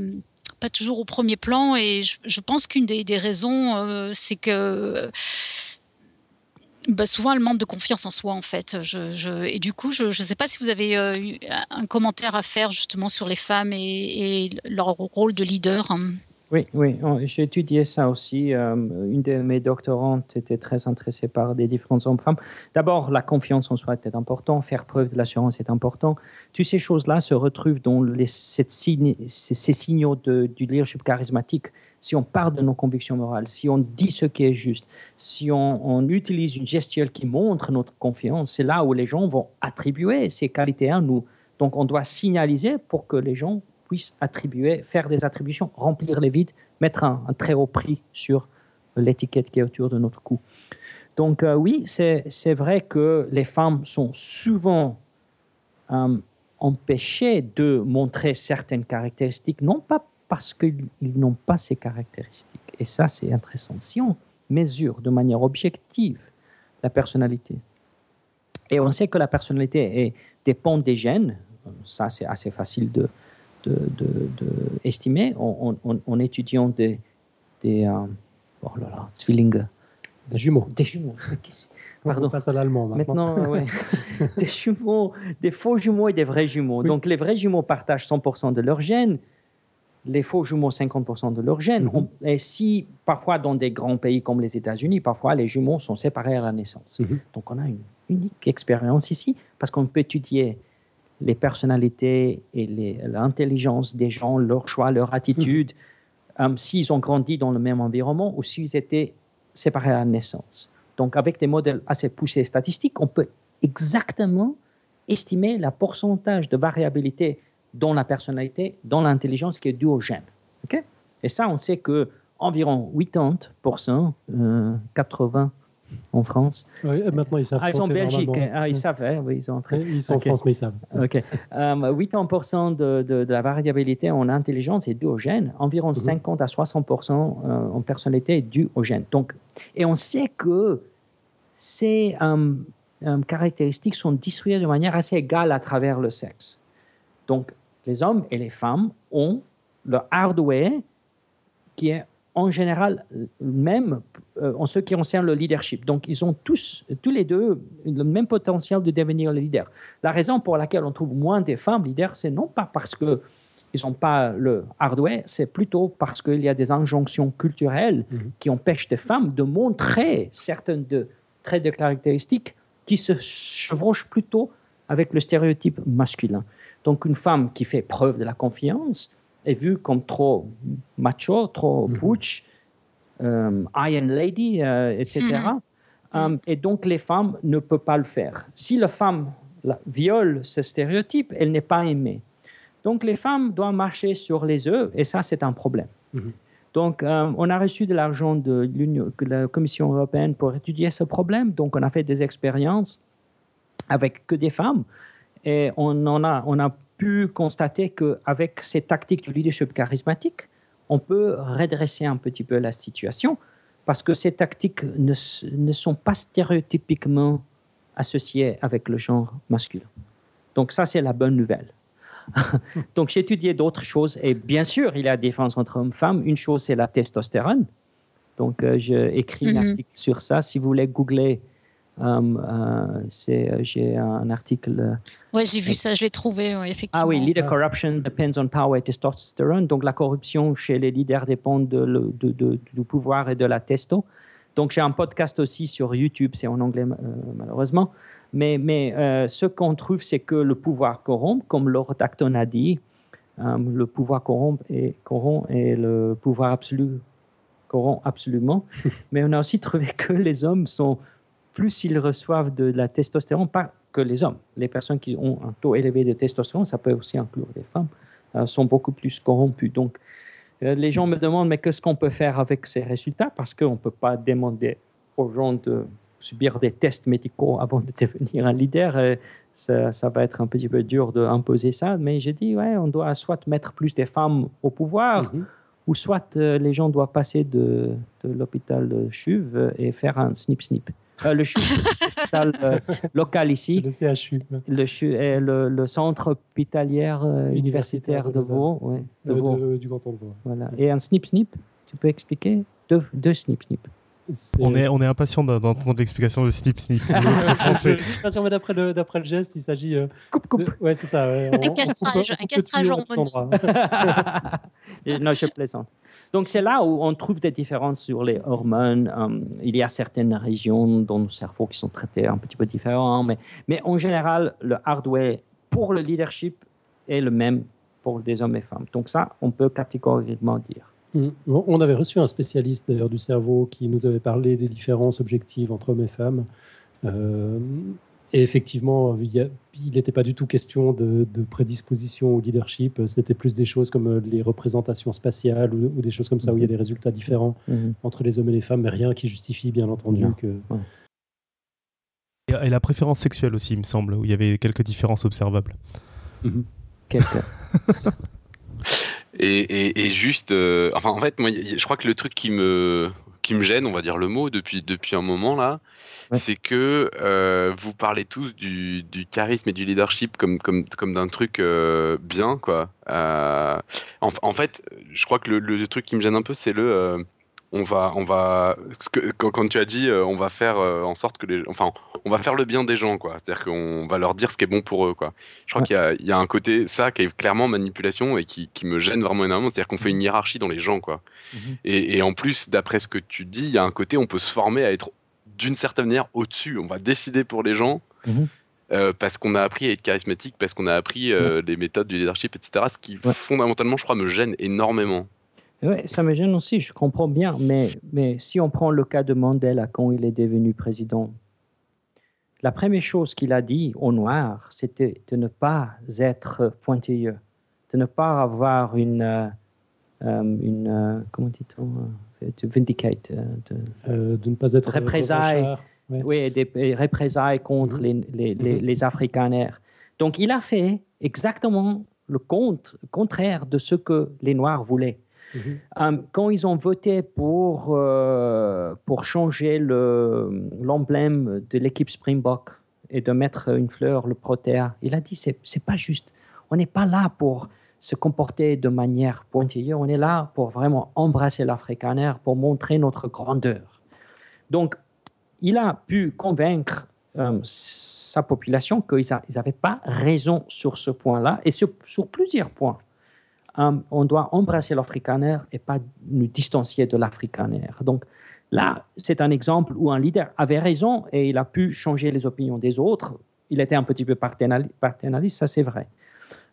pas toujours au premier plan et je, pense qu'une des, raisons c'est que bah, souvent, elles manquent de confiance en soi, en fait. Et du coup, je ne sais pas si vous avez euh, eu un commentaire à faire justement sur les femmes et, et leur rôle de leader. hein. Oui, oui, on- j'ai étudié ça aussi. Euh, une de mes doctorantes était très intéressée par des différents hommes-femmes. D'abord, la confiance en soi est important, faire preuve de l'assurance est important. Toutes ces choses-là se retrouvent dans ces, signaux du leadership charismatique. Si on part de nos convictions morales, si on dit ce qui est juste, si on, on utilise une gestuelle qui montre notre confiance, c'est là où les gens vont attribuer ces qualités à nous. Donc, on doit signaliser pour que les gens attribuer, faire des attributions, remplir les vides, mettre un, très haut prix sur l'étiquette qui est autour de notre cou. Donc euh, oui, c'est vrai que les femmes sont souvent euh, empêchées de montrer certaines caractéristiques, non pas parce qu'ils ils n'ont pas ces caractéristiques. Et ça, c'est intéressant. Si on mesure de manière objective la personnalité, et on sait que la personnalité dépend des gènes, ça c'est assez facile de, de, de- de estimer en, en- en étudiant des, des euh, oh là là, Zwillinge, Des jumeaux. des jumeaux. Qu'est-ce- On Pardon. passe à l'allemand maintenant. Maintenant, euh, ouais. des jumeaux, des faux jumeaux et des vrais jumeaux. Oui. Donc les vrais jumeaux partagent 100% de leurs gènes, les faux jumeaux 50% de leurs gènes. Mhm. On- et si parfois dans des grands pays comme les États-Unis, parfois les jumeaux sont séparés à la naissance. Mhm. Donc on a une unique expérience ici parce qu'on peut étudier les personnalités et l'intelligence des gens, leur choix, leur attitude euh, s'ils ont grandi dans le même environnement ou s'ils étaient séparés à la naissance. Donc, avec des modèles assez poussés statistiques, on peut exactement estimer le pourcentage de variabilité dans la personnalité, dans l'intelligence qui est due au gène. Et ça, on sait que environ 80%, 80 en France. Oui, maintenant ils savent. Ah, ils sont en Belgique. Ah, ils savent, hein, oui, ils sont Ils sont en France, mais ils savent. OK. 80% euh, de, de, la variabilité en intelligence est due au gène. Environ 50 mhm. à 60% euh, en personnalité est due au gène. Donc, et on sait que ces euh, caractéristiques sont distribuées de manière assez égale à travers le sexe. Donc, les hommes et les femmes ont le hardware qui est en général même euh, en ce qui concerne le leadership. Donc, ils ont tous, tous les deux, le même potentiel de devenir le leader. La raison pour laquelle on trouve moins de femmes leaders, c'est non pas parce que ils n'ont pas le hardware, c'est plutôt parce qu'il y a des injonctions culturelles mhm. qui empêchent des femmes de montrer certaines de, traits de caractéristiques qui se chevauchent plutôt avec le stéréotype masculin. Donc, une femme qui fait preuve de la confiance, est vue comme trop macho, trop mhm. butch, euh, Iron Lady, euh, etc. Mhm. Euh, et donc, les femmes ne peuvent pas le faire. Si la femme viole ce stéréotype, elle n'est pas aimée. Donc, les femmes doivent marcher sur les œufs, et ça, c'est un problème. Mhm. Donc, on a reçu de l'argent de la Commission européenne pour étudier ce problème. Donc, on a fait des expériences avec que des femmes. Et on, en a, on a pu constater qu'avec ces tactiques de leadership charismatique, on peut redresser un petit peu la situation parce que ces tactiques ne, ne sont pas stéréotypiquement associées avec le genre masculin. Donc ça, c'est la bonne nouvelle. Donc j'ai étudié d'autres choses et bien sûr, il y a des différence entre hommes et femmes. Une chose, c'est la testostérone. Donc euh, j'ai écrit un mhm. article sur ça. Si vous voulez googler Um, euh, c'est, euh, j'ai un article. Oui, j'ai vu ça, je l'ai trouvé, effectivement. Ah oui, leader corruption depends on power et testosterone. Donc la corruption chez les leaders dépend de, de, du pouvoir et de la testo. Donc j'ai un podcast aussi sur YouTube, c'est en anglais euh, malheureusement. Mais, mais ce qu'on trouve, c'est que le pouvoir corrompt, comme Lord Acton a dit, le pouvoir corrompt et, corrompt et le pouvoir absolu corrompt absolument. mais on a aussi trouvé que les hommes sont plus ils reçoivent de la testostérone, pas que les hommes. Les personnes qui ont un taux élevé de testostérone, ça peut aussi inclure les femmes, euh, sont beaucoup plus corrompues. Donc, euh, les gens me demandent, mais qu'est-ce qu'on peut faire avec ces résultats? Parce qu'on ne peut pas demander aux gens de subir des tests médicaux avant de devenir un leader. Euh, ça, ça, va être un petit peu dur d'imposer ça. Mais j'ai dit, ouais, on doit soit mettre plus de femmes au pouvoir, mhm. Ou soit les gens doivent passer de, de l'hôpital CHUV et faire un snip-snip. Euh, le CHU, euh, local ici. le CHU. Le, le, centre hospitalier euh, universitaire, de Vaud. du canton de Vaud. Voilà. Et un snip-snip, tu peux expliquer Deux, deux snip-snip. On est, on est impatient d'entendre l'explication de Snip Snip. français. d'après le, d'après le geste, il s'agit. coupe, coupe. Ouais, c'est ça. un castrage, un castrage hormonal. non, je plaisante. Donc c'est là où on trouve des différences sur les hormones. Euh, il y a certaines régions dans nos cerveaux qui sont traitées un petit peu différemment, mais, mais en général, le hardware pour le leadership est le même pour des hommes et femmes. Donc ça, on peut catégoriquement dire. Mmh. On avait reçu un spécialiste d'ailleurs du cerveau qui nous avait parlé des différences objectives entre hommes et femmes. Euh, et effectivement, il n'était pas du tout question de, prédisposition au leadership. C'était plus des choses comme euh, les représentations spatiales ou, des choses comme ça où il y a des résultats différents mhm. entre les hommes et les femmes, mais rien qui justifie, bien entendu, que. Et la préférence sexuelle aussi, il me semble, où il y avait quelques différences observables. Mhm. Quelques. et, juste, euh, enfin, en fait, moi, je crois que le truc qui me qui me gêne, on va dire le mot, depuis, depuis un moment là, c'est que euh, vous parlez tous du, charisme et du leadership comme, comme, comme d'un truc euh, bien, quoi. Euh, en, fait, je crois que le, truc qui me gêne un peu, c'est le. On va, on va, quand, tu as dit, on va faire en sorte que les, enfin, on va faire le bien des gens, quoi. C'est-à-dire qu'on va leur dire ce qui est bon pour eux, quoi. Je crois qu'il y, a un côté, ça, qui est clairement manipulation et qui, me gêne vraiment énormément. C'est-à-dire qu'on fait une hiérarchie dans les gens, quoi. Mhm. Et, et, en plus, d'après ce que tu dis, il y a un côté, on peut se former à être d'une certaine manière au-dessus. On va décider pour les gens mhm. euh, parce qu'on a appris à être charismatique, parce qu'on a appris euh, les méthodes du leadership, etc. Ce qui fondamentalement, je crois, me gêne énormément. Oui, ça me gêne aussi, je comprends bien. Mais, mais si on prend le cas de Mandela quand il est devenu président, la première chose qu'il a dit aux Noirs, c'était de ne pas être pointilleux, de ne pas avoir une, euh, euh, une euh, comment dit-on, to vindicate, de, de, ne pas être représailles, oui, des représailles contre mm-hmm. les, les, les, Afrikaners. Donc il a fait exactement le contraire de ce que les Noirs voulaient. Euh, quand ils ont voté pour, euh, pour changer l'emblème de l'équipe Springbok et de mettre une fleur, le protéa, il a dit c'est c'est pas juste. On n'est pas là pour se comporter de manière pointilleuse, on est là pour vraiment embrasser l'Africaner, pour montrer notre grandeur. Donc, il a pu convaincre euh, sa population qu'ils n'avaient pas raison sur ce point-là et sur, sur plusieurs points. On doit embrasser l'Africaner et pas nous distancier de l'Africaner. Donc là, c'est un exemple où un leader avait raison et il a pu changer les opinions des autres. Il était un petit peu paternaliste, ça c'est vrai.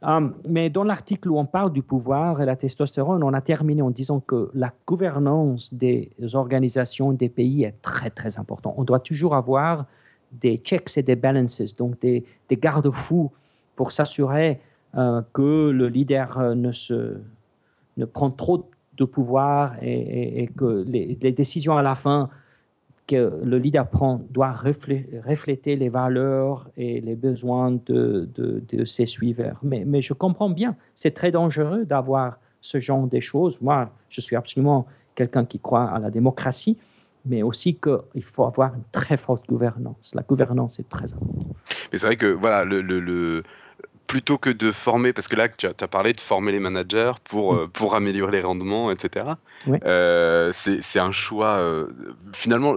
Um, mais dans l'article où on parle du pouvoir et la testostérone, on a terminé en disant que la gouvernance des organisations des pays est très très importante. On doit toujours avoir des checks et des balances, donc des, des garde-fous pour s'assurer euh, que le leader euh, ne, se, ne prend trop de pouvoir et, que les, décisions à la fin que le leader prend doivent refléter les valeurs et les besoins de, de, ses suiveurs. Mais, je comprends bien, c'est très dangereux d'avoir ce genre de choses. Moi, je suis absolument quelqu'un qui croit à la démocratie, mais aussi qu'il faut avoir une très forte gouvernance. La gouvernance est très importante. Mais c'est vrai que voilà, le, le plutôt que de former, parce que là, tu as, as parlé de former les managers pour, mm. euh, pour améliorer les rendements, etc. Euh, c'est un choix, euh, finalement,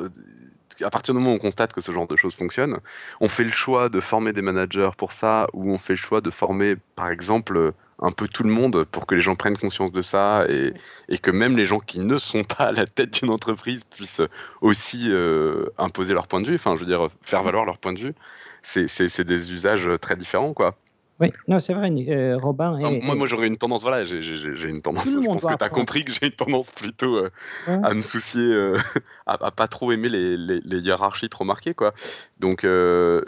à partir du moment où on constate que ce genre de choses fonctionne, on fait le choix de former des managers pour ça, ou on fait le choix de former, par exemple, un peu tout le monde pour que les gens prennent conscience de ça et, et que même les gens qui ne sont pas à la tête d'une entreprise puissent aussi imposer leur point de vue, enfin, je veux dire, faire valoir leur point de vue. C'est des usages très différents, quoi. Oui, non, c'est vrai, euh, Robin. moi, moi j'aurais une tendance, voilà, j'ai une tendance, je pense que tu as compris que j'ai une tendance plutôt euh, à me soucier, euh, à, pas trop aimer les, les, hiérarchies trop marquées, quoi. Donc,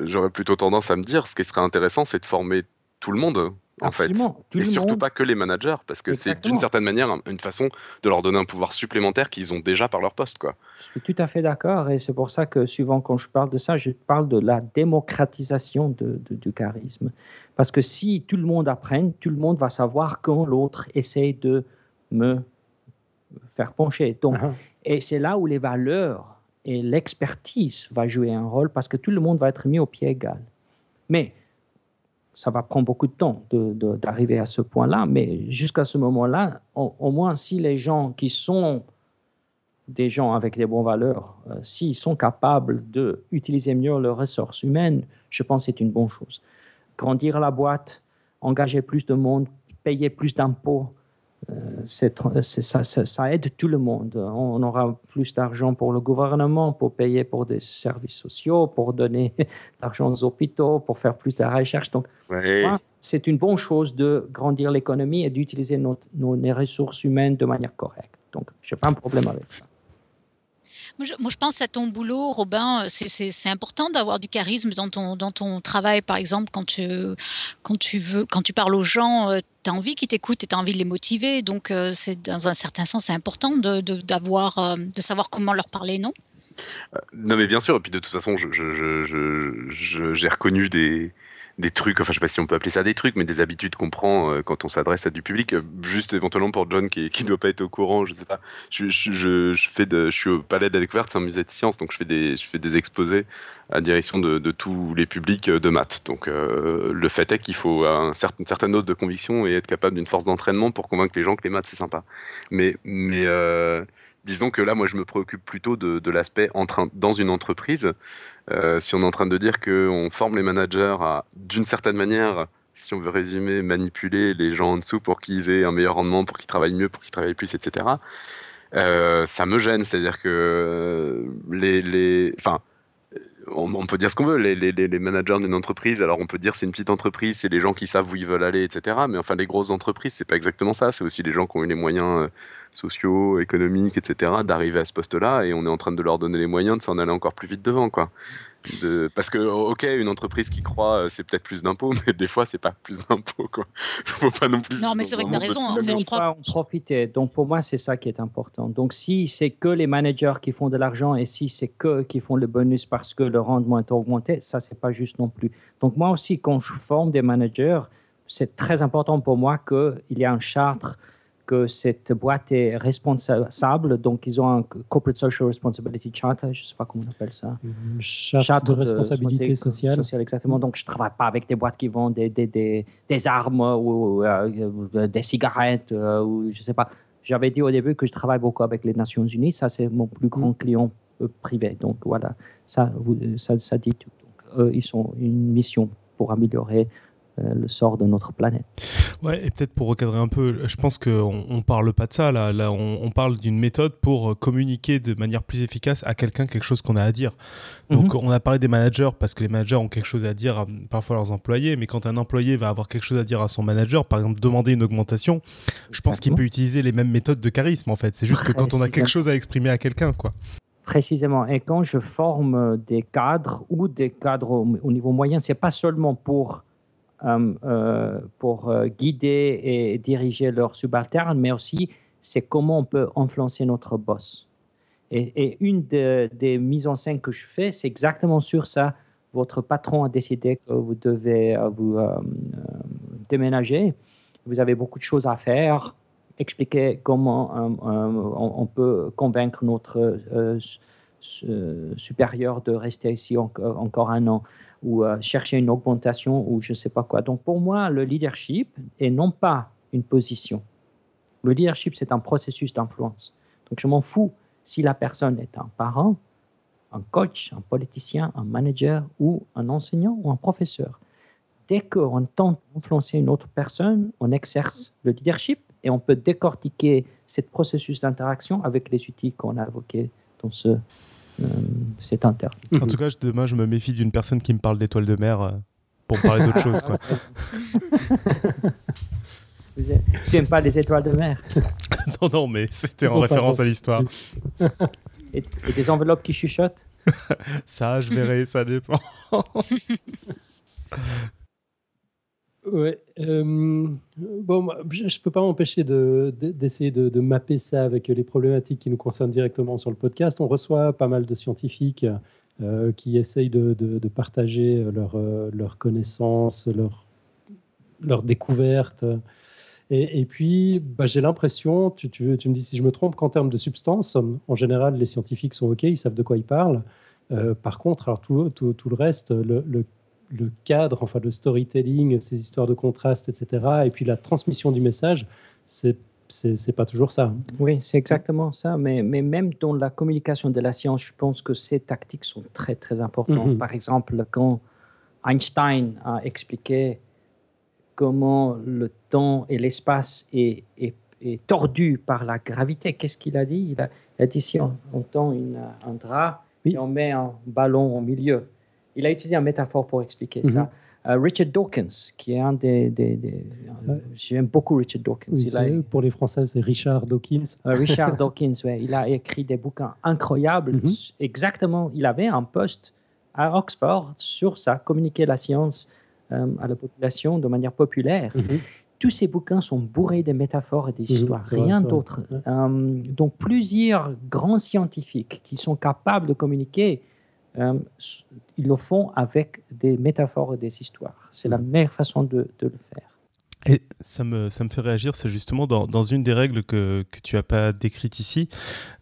j'aurais plutôt tendance à me dire, ce qui serait intéressant, c'est de former tout le monde en fait. et surtout pas que les managers, parce que c'est d'une certaine manière une façon de leur donner un pouvoir supplémentaire qu'ils ont déjà par leur poste. Quoi. Je suis tout à fait d'accord, et c'est pour ça que souvent quand je parle de ça, je parle de la démocratisation de, du charisme. Parce que si tout le monde apprend, tout le monde va savoir quand l'autre essaie de me faire pencher. Donc, uh-huh. Et c'est là où les valeurs et l'expertise va jouer un rôle, parce que tout le monde va être mis au pied égal. Mais ça va prendre beaucoup de temps d'arriver à ce point-là, mais jusqu'à ce moment-là, au, moins si les gens qui sont des gens avec des bonnes valeurs, euh, s'ils sont capables d'utiliser mieux leurs ressources humaines, je pense que c'est une bonne chose. Grandir la boîte, engager plus de monde, payer plus d'impôts, euh, ça, ça, aide tout le monde. On aura plus d'argent pour le gouvernement, pour payer pour des services sociaux, pour donner l'argent aux hôpitaux, pour faire plus de recherche. Donc, c'est une bonne chose de grandir l'économie et d'utiliser nos, nos, ressources humaines de manière correcte. Donc, je n'ai pas un problème avec ça. Moi je, pense à ton boulot, Robin. C'est important d'avoir du charisme dans ton, dans ton travail, par exemple, quand tu, quand tu, veux, quand tu parles aux gens, euh, tu as envie qu'ils t'écoutent et tu as envie de les motiver. Donc, euh, c'est dans un certain sens, c'est important de, de, euh, de savoir comment leur parler, non? Non, mais bien sûr. Et puis, de toute façon, j'ai reconnu des des trucs, enfin je sais pas si on peut appeler ça des trucs, mais des habitudes qu'on prend euh, quand on s'adresse à du public. Euh, juste éventuellement pour John qui, qui doit pas être au courant, je sais pas. Je, je, je, fais de, je suis au Palais de la Découverte, c'est un musée de sciences, donc je fais des, je fais des exposés à direction de, de tous les publics euh, de maths. Donc le fait est qu'il faut un certain, une certaine dose de conviction et être capable d'une force d'entraînement pour convaincre les gens que les maths c'est sympa. Mais, mais disons que là, moi, je me préoccupe plutôt de, l'aspect dans une entreprise. Euh, si on est en train de dire qu'on forme les managers à, d'une certaine manière, si on veut résumer, manipuler les gens en dessous pour qu'ils aient un meilleur rendement, pour qu'ils travaillent mieux, pour qu'ils travaillent plus, etc. Euh, ça me gêne, c'est-à-dire que les, les, enfin, on, peut dire ce qu'on veut, les, les, managers d'une entreprise, alors on peut dire c'est une petite entreprise, c'est les gens qui savent où ils veulent aller, etc. Mais enfin, les grosses entreprises, c'est pas exactement ça. C'est aussi les gens qui ont eu les moyens euh, sociaux, économiques, etc., d'arriver à ce poste-là, et on est en train de leur donner les moyens de s'en aller encore plus vite devant, quoi. De... Parce que, ok, une entreprise qui croit, euh, c'est peut-être plus d'impôts, mais des fois, c'est pas plus d'impôts, quoi. Faut pas non plus. Non, mais c'est vrai que tu as raison. En fait, je crois. En profiter. Donc, pour moi, c'est ça qui est important. Donc, si c'est que les managers qui font de l'argent et si c'est que qui font le bonus parce que le rendement est augmenté, ça, c'est pas juste non plus. Donc, moi aussi, quand je forme des managers, c'est très important pour moi qu'il y ait un chartre que cette boîte est responsable, donc ils ont un Corporate Social Responsibility Charter, je ne sais pas comment on appelle ça. Charte, de responsabilité sociale. Exactement, donc je ne travaille pas avec des boîtes qui vendent des, des, des, des armes ou euh, des cigarettes, euh, ou je ne sais pas. J'avais dit au début que je travaille beaucoup avec les Nations Unies, ça c'est mon plus grand mm. client euh, privé, donc voilà, ça, ça, ça dit tout. Donc, eux, ils sont une mission pour améliorer euh, le sort de notre planète. Ouais, et peut-être pour recadrer un peu, je pense qu'on ne parle pas de ça, là, là on, parle d'une méthode pour euh, communiquer de manière plus efficace à quelqu'un quelque chose qu'on a à dire. Donc mhm. on a parlé des managers parce que les managers ont quelque chose à dire à, parfois à leurs employés, mais quand un employé va avoir quelque chose à dire à son manager, par exemple demander une augmentation, je pense qu'il peut utiliser les mêmes méthodes de charisme en fait. C'est juste que quand on a quelque chose à exprimer à quelqu'un, quoi. Précisément. Et quand je forme des cadres ou des cadres au, au niveau moyen, c'est pas seulement pour euh, euh, pour euh, guider et diriger leurs subalternes, mais aussi c'est comment on peut influencer notre boss. Et, une des mises en scène que je fais, c'est exactement sur ça. Votre patron a décidé que vous devez vous déménager. Vous avez beaucoup de choses à faire. Expliquer comment on, peut convaincre notre supérieur de rester ici encore un an ou euh, chercher une augmentation ou je ne sais pas quoi. Donc pour moi, le leadership est non pas une position. Le leadership, c'est un processus d'influence. Donc je m'en fous si la personne est un parent, un coach, un politicien, un manager ou un enseignant ou un professeur. Dès qu'on tente d'influencer une autre personne, on exerce le leadership et on peut décortiquer ce processus d'interaction avec les outils qu'on a évoqués dans ce c'est interdit. En tout cas, demain, je me méfie d'une personne qui me parle d'étoiles de mer euh, pour parler d'autre chose. Quoi. Tu n'aimes pas les étoiles de mer? Non, non, mais c'était en référence à l'histoire. Et, et, des enveloppes qui chuchotent? Ça, je verrai, ça dépend. Ouais. Euh, bon, je ne peux pas m'empêcher d'essayer de, mapper ça avec les problématiques qui nous concernent directement sur le podcast. On reçoit pas mal de scientifiques euh, qui essayent de, de partager leurs leur connaissances, leurs leur découvertes. Et, puis, bah, j'ai l'impression, tu, tu, me dis si je me trompe, qu'en termes de substance, en général, les scientifiques sont OK, ils savent de quoi ils parlent. Euh, par contre, alors tout, tout, tout le reste, le le cadre, enfin le storytelling, ces histoires de contraste, etc. Et puis la transmission du message, c'est c'est pas toujours ça. Oui, c'est exactement ça. Mais, mais même dans la communication de la science, je pense que ces tactiques sont très, très importantes. Mhm. Par exemple, quand Einstein a expliqué comment le temps et l'espace est, est, tordu par la gravité, qu'est-ce qu'il a dit? Il a, dit si on, tend une, un drap et on met un ballon au milieu, il a utilisé une métaphore pour expliquer ça. Mhm. Euh, Richard Dawkins, qui est un des. Euh, j'aime beaucoup Richard Dawkins. Pour les Français, c'est Richard Dawkins. Euh, Richard Dawkins, oui. Il a écrit des bouquins incroyables. Mhm. Exactement. Il avait un poste à Oxford sur ça, communiquer la science à la population de manière populaire. Mhm. Tous ces bouquins sont bourrés de métaphores et d'histoires, rien d'autre. donc, plusieurs grands scientifiques qui sont capables de communiquer euh, ils le font avec des métaphores et des histoires. C'est la meilleure façon de, le faire. Et ça me, ça me fait réagir, c'est justement dans, dans, une des règles que, que tu n'as pas décrites ici.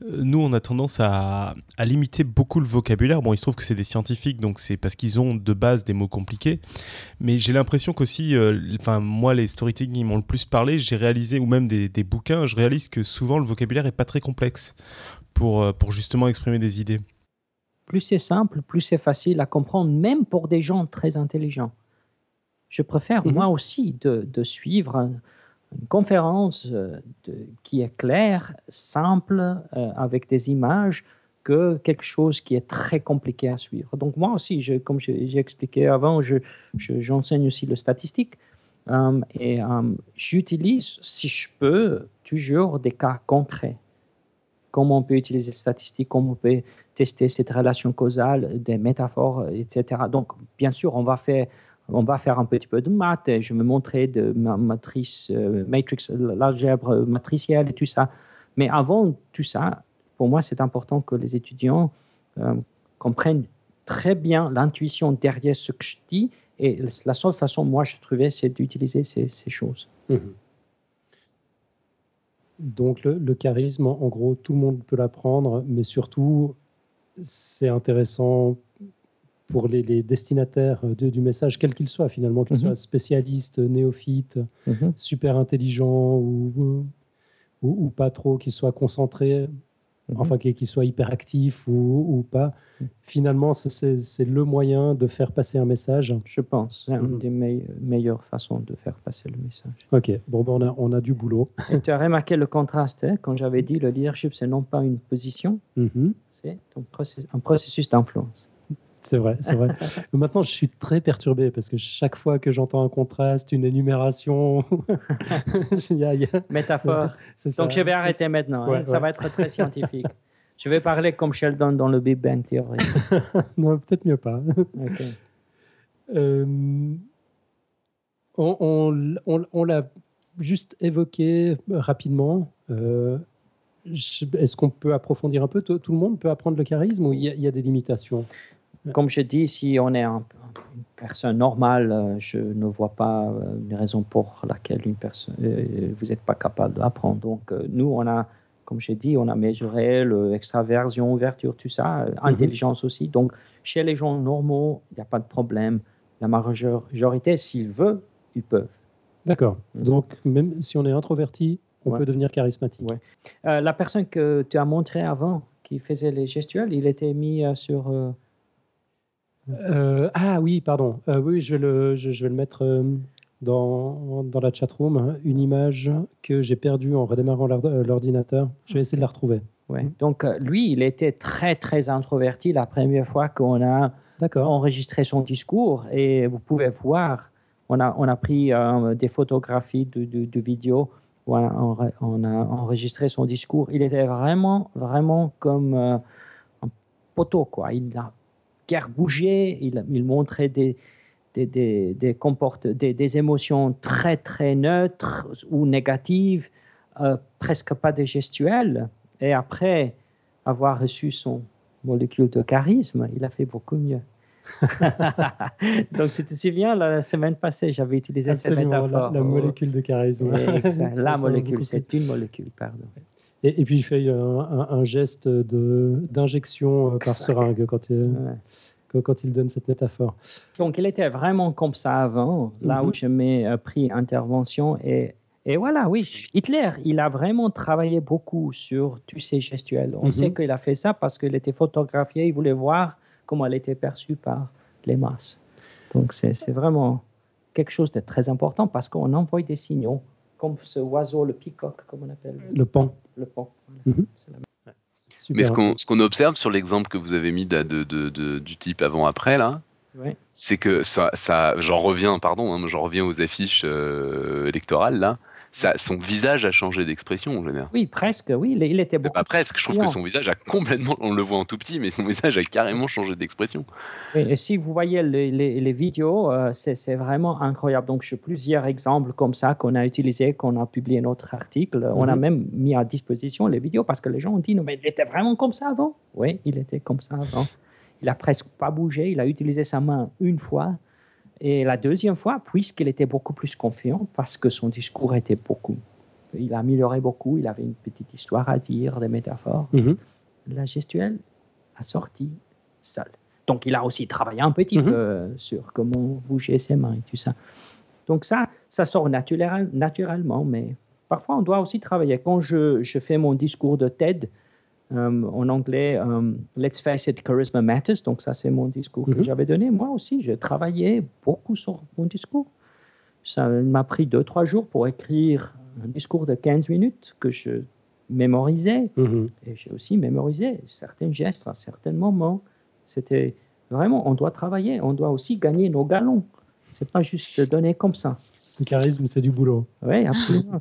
Euh, nous, on a tendance à, à, limiter beaucoup le vocabulaire. Bon, il se trouve que c'est des scientifiques, donc c'est parce qu'ils ont de base des mots compliqués. Mais j'ai l'impression qu'aussi, euh, enfin, moi, les storytelling m'ont le plus parlé, j'ai réalisé, ou même des, des, bouquins, je réalise que souvent le vocabulaire n'est pas très complexe pour, pour justement exprimer des idées plus c'est simple, plus c'est facile à comprendre, même pour des gens très intelligents. Je préfère, mhm. moi aussi, de, suivre une conférence euh, qui est claire, simple, euh, avec des images, que quelque chose qui est très compliqué à suivre. Donc moi aussi, je, comme j'ai expliqué avant, j'enseigne je, j'enseigne aussi le statistique. Euh, et euh, j'utilise, si je peux, toujours des cas concrets. Comment on peut utiliser les statistiques, comment on peut tester cette relation causale, des métaphores, etc. Donc, bien sûr, on va faire, on va faire un petit peu de maths. Et je vais montrer de ma matrice, euh, matrix, l'algèbre matricielle et tout ça. Mais avant tout ça, pour moi, c'est important que les étudiants comprennent très bien l'intuition derrière ce que je dis et la seule façon, moi, je trouvais, c'est d'utiliser ces, choses. Mhm. Donc, le, charisme, en gros, tout le monde peut l'apprendre, mais surtout, c'est intéressant pour les, destinataires du message, quel qu'il soit, finalement, qu'ils mhm. soient spécialistes, néophytes, mhm. super intelligents ou, ou, ou, pas trop, qu'ils soient concentrés Mhm. enfin qu'il soit hyperactif ou, ou pas. Mhm. Finalement, c'est le moyen de faire passer un message. Je pense, c'est une mhm. des meilleures façons de faire passer le message. Ok, bon, ben on, a, on a du boulot. tu as remarqué le contraste hein, quand j'avais dit le leadership, c'est non pas une position, c'est un processus d'influence. C'est vrai, c'est vrai. Maintenant, je suis très perturbé parce que chaque fois que j'entends un contraste, une énumération, y a, Métaphore. Donc, je vais arrêter maintenant. Hein. Ça va être très scientifique. je vais parler comme Sheldon dans le Big Bang Theory. non, peut-être mieux pas. Euh, on, on, l'a juste évoqué rapidement. Euh, est-ce qu'on peut approfondir un peu? Tout le monde peut apprendre le charisme ou il y, a des limitations? Comme je dis, si on est une personne normale, euh, je ne vois pas euh, une raison pour laquelle une personne, euh, vous n'êtes pas capable d'apprendre. Donc, nous, on a, comme j'ai dit, on a mesuré l'extraversion, ouverture, tout ça, mhm. intelligence aussi. Donc, chez les gens normaux, il n'y a pas de problème. La majorité, s'ils veulent, ils peuvent. D'accord. Mhm. Donc, même si on est introverti, on peut devenir charismatique. la personne que tu as montré avant, qui faisait les gestuels, il était mis sur euh, ah oui, pardon. Euh, oui, je vais le, je, vais le mettre euh, dans, dans la chatroom. Hein. Une image que j'ai perdue en redémarrant l'ordinateur. Je vais essayer de la retrouver. Ouais. Donc, lui, il était très, très introverti la première fois qu'on a enregistré son discours. Et vous pouvez voir, on a, on a pris des photographies de, de, vidéos on a, enregistré son discours. Il était vraiment, vraiment comme un poteau, quoi. Il a guère bougé, il, montrait des, des, des, émotions très très neutres ou négatives, euh, presque pas des gestuels. Et après avoir reçu son molécule de charisme, il a fait beaucoup mieux. Donc, tu te souviens, la semaine passée, j'avais utilisé cette métaphore. La, la, molécule de charisme. la molécule, c'est une molécule, pardon. Et, puis, il fait un, un, geste d'injection euh, par seringue quand il, quand il donne cette métaphore. Donc, il était vraiment comme ça avant, là où mhm. j'ai euh, pris intervention. Et, et voilà, oui, Hitler, il a vraiment travaillé beaucoup sur tous ces gestuels. On sait mhm. qu'il a fait ça parce qu'il était photographié, il voulait voir comment elle était perçue par les masses. Donc, c'est vraiment quelque chose de très important parce qu'on envoie des signaux, comme ce oiseau, le peacock, comme on appelle. Le pan le pont. Mhm. Mais ce qu'on observe sur l'exemple que vous avez mis de, de, du type avant-après, là, c'est que ça, ça j'en reviens, pardon, hein, j'en reviens aux affiches euh, électorales, là, son visage a changé d'expression, en général. Oui, presque, oui, il, était beaucoup. Pas presque, je trouve que son visage a complètement, on le voit en tout petit, mais son visage a carrément changé d'expression. et si vous voyez les, les, vidéos, euh, c'est vraiment incroyable. Donc, j'ai plusieurs exemples comme ça qu'on a utilisés, qu'on a publié notre article. On a mhm. même mis à disposition les vidéos parce que les gens ont dit, non, mais il était vraiment comme ça avant? Oui, il était comme ça avant. Il a presque pas bougé, il a utilisé sa main une fois. Et la deuxième fois, puisqu'il était beaucoup plus confiant, parce que son discours était beaucoup, il améliorait beaucoup, il avait une petite histoire à dire, des métaphores, mhm. la gestuelle a sorti seul. Donc il a aussi travaillé un petit mhm. peu sur comment bouger ses mains et tout ça. Donc ça, ça sort naturel, naturellement, mais parfois on doit aussi travailler. Quand je, je fais mon discours de TED, en anglais, euh, Let's face it, charisma matters. Donc, ça, c'est mon discours que mhm. j'avais donné. Moi aussi, j'ai travaillé beaucoup sur mon discours. Ça m'a pris deux, trois jours pour écrire un discours de 15 minutes que je mémorisais. Mhm. Et j'ai aussi mémorisé certains gestes à certains moments. C'était vraiment, on doit travailler, on doit aussi gagner nos galons. C'est pas juste donner comme ça. Le charisme, c'est du boulot. Oui, absolument.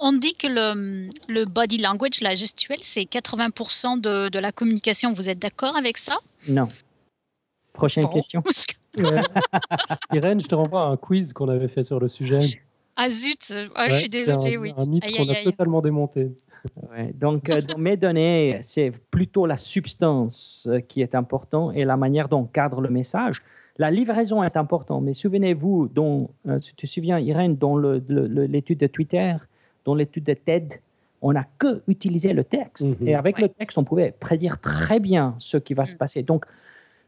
On dit que le, le, body language, la gestuelle, c'est 80% de, de, la communication. Vous êtes d'accord avec ça? Non. Prochaine question. Irène, je te renvoie à un quiz qu'on avait fait sur le sujet. Ah zut, ah, je suis désolée, oui. Un mythe qu'on a totalement démonté. donc, euh, dans mes données, c'est plutôt la substance euh, qui est important et la manière dont on cadre le message. La livraison est importante, mais souvenez-vous, dont, euh, tu te souviens, Irène, dans l'étude de Twitter, dans l'étude de TED, on n'a que utilisé le texte. Mhm. Et avec le texte, on pouvait prédire très bien ce qui va se mm. passer. Donc,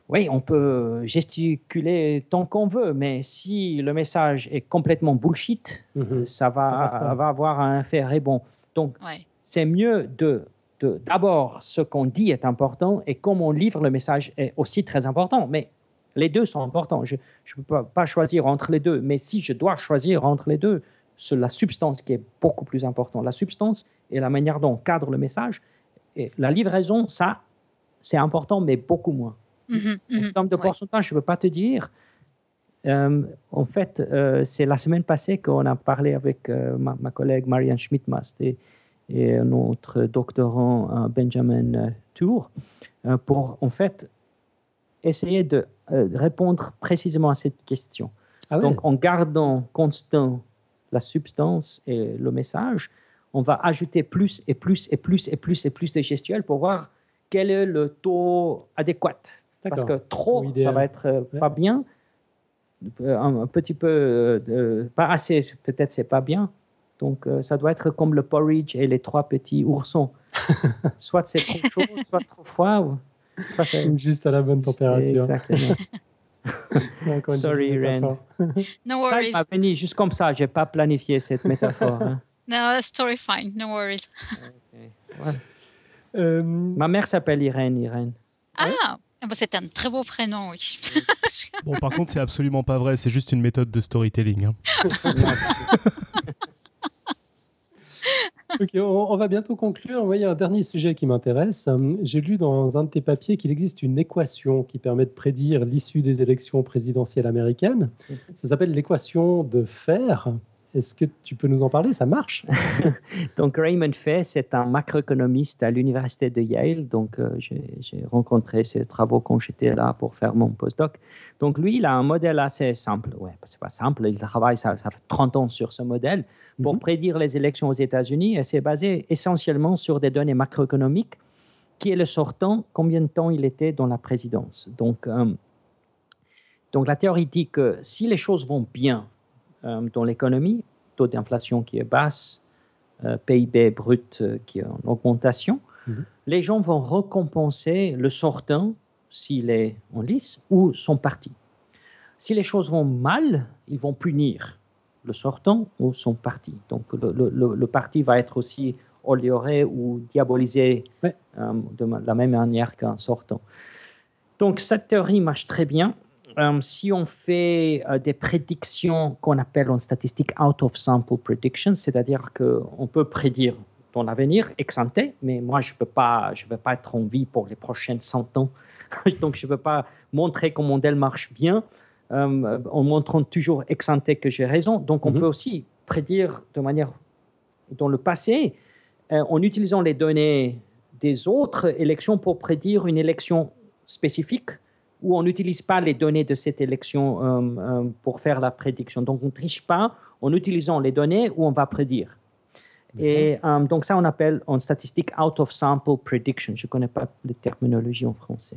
oui, on peut gesticuler tant qu'on veut, mais si le message est complètement bullshit, mhm. ça, va, va, avoir un effet rebond. Donc, c'est mieux de, d'abord, ce qu'on dit est important et comment on livre le message est aussi très important. Mais les deux sont importants. Je ne peux pas choisir entre les deux, mais si je dois choisir entre les deux, c'est la substance qui est beaucoup plus importante. La substance et la manière dont on cadre le message. Et la livraison, ça, c'est important, mais beaucoup moins. Mmh en mmh termes de pourcentage, je ne peux pas te dire. Euh, en fait, euh, c'est la semaine passée qu'on a parlé avec euh, ma, collègue Marianne Schmidt-Mast et, et, notre doctorant Benjamin Tour pour en fait essayer de répondre précisément à cette question. Ah Donc, en gardant constant la substance et le message, on va ajouter plus et plus et plus et plus et plus de gestuels pour voir quel est le taux adéquat. Parce que trop, ça va être euh, pas bien. Euh, un, petit peu, euh, pas assez, peut-être c'est pas bien. Donc, ça doit être comme le porridge et les trois petits oursons. soit c'est trop chaud, soit trop froid. Juste à la bonne température. Exactement. Sorry, Ren. No worries. Ça venu juste comme ça. J'ai pas planifié cette métaphore. Hein. No, story fine. No worries. Ma mère s'appelle Irène. Irène. Ah, ah bah, c'est un très beau prénom, oui. bon, par contre, c'est absolument pas vrai, c'est juste une méthode de storytelling. Hein. on, va bientôt conclure. il y a un dernier sujet qui m'intéresse. J'ai lu dans un de tes papiers qu'il existe une équation qui permet de prédire l'issue des élections présidentielles américaines. Ça s'appelle l'équation de Fer. Est-ce que tu peux nous en parler? Ça marche Donc Raymond Fay, c'est un macroéconomiste à l'université de Yale. Donc euh, j'ai rencontré ses travaux quand j'étais là pour faire mon postdoc. Donc lui, il a un modèle assez simple. Ouais, c'est pas simple. Il travaille, ça, fait 30 ans sur ce modèle pour mhm. prédire les élections aux États-Unis. Et c'est basé essentiellement sur des données macroéconomiques. Qui est le sortant Combien de temps il était dans la présidence Donc euh, donc la théorie dit que si les choses vont bien dans l'économie, taux d'inflation qui est basse, euh, PIB brut euh, qui est en augmentation, mhm. les gens vont récompenser le sortant s'il est en lice ou son parti. Si les choses vont mal, ils vont punir le sortant ou son parti. Donc le, parti va être aussi olioré ou diabolisé de la même manière qu'un sortant. Donc cette théorie marche très bien euh, si on fait euh, des prédictions qu'on appelle en statistique out of sample prediction, c'est-à-dire qu'on peut prédire dans l'avenir ex ante, mais moi je ne vais pas être en vie pour les prochaines 100 ans, donc je ne peux pas montrer que mon modèle marche bien euh, en montrant toujours ex ante que j'ai raison. Donc on mhm. peut aussi prédire de manière dans le passé en utilisant les données des autres élections pour prédire une élection spécifique où on n'utilise pas les données de cette élection euh, euh, pour faire la prédiction. Donc, on ne triche pas en utilisant les données où on va prédire. Et euh, donc, ça, on appelle en statistique out of sample prediction. Je ne connais pas la terminologie en français.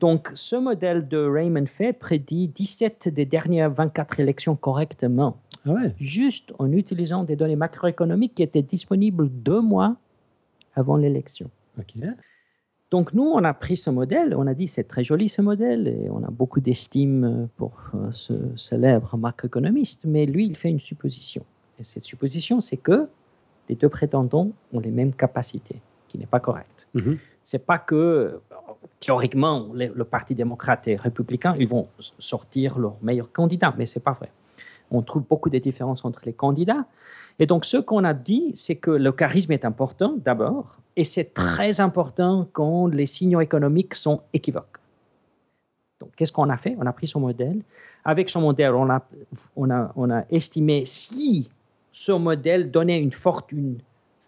donc, ce modèle de Raymond Fay prédit 17 des dernières 24 élections correctement, ah juste en utilisant des données macroéconomiques qui étaient disponibles deux mois avant l'élection. Donc nous, on a pris ce modèle, on a dit c'est très joli ce modèle et on a beaucoup d'estime pour euh, ce célèbre macroéconomiste, mais lui, il fait une supposition. Et cette supposition, c'est que les deux prétendants ont les mêmes capacités, qui n'est pas correct. Ce mhm. C'est pas que théoriquement le Parti démocrate et républicain, ils vont sortir leur meilleur candidat, mais c'est pas vrai. On trouve beaucoup de différences entre les candidats. Et donc, ce qu'on a dit, c'est que le charisme est important d'abord, et c'est très important quand les signaux économiques sont équivoques. Donc, qu'est-ce qu'on a fait? On a pris son modèle. Avec son modèle, on a, estimé si ce modèle donnait une forte, une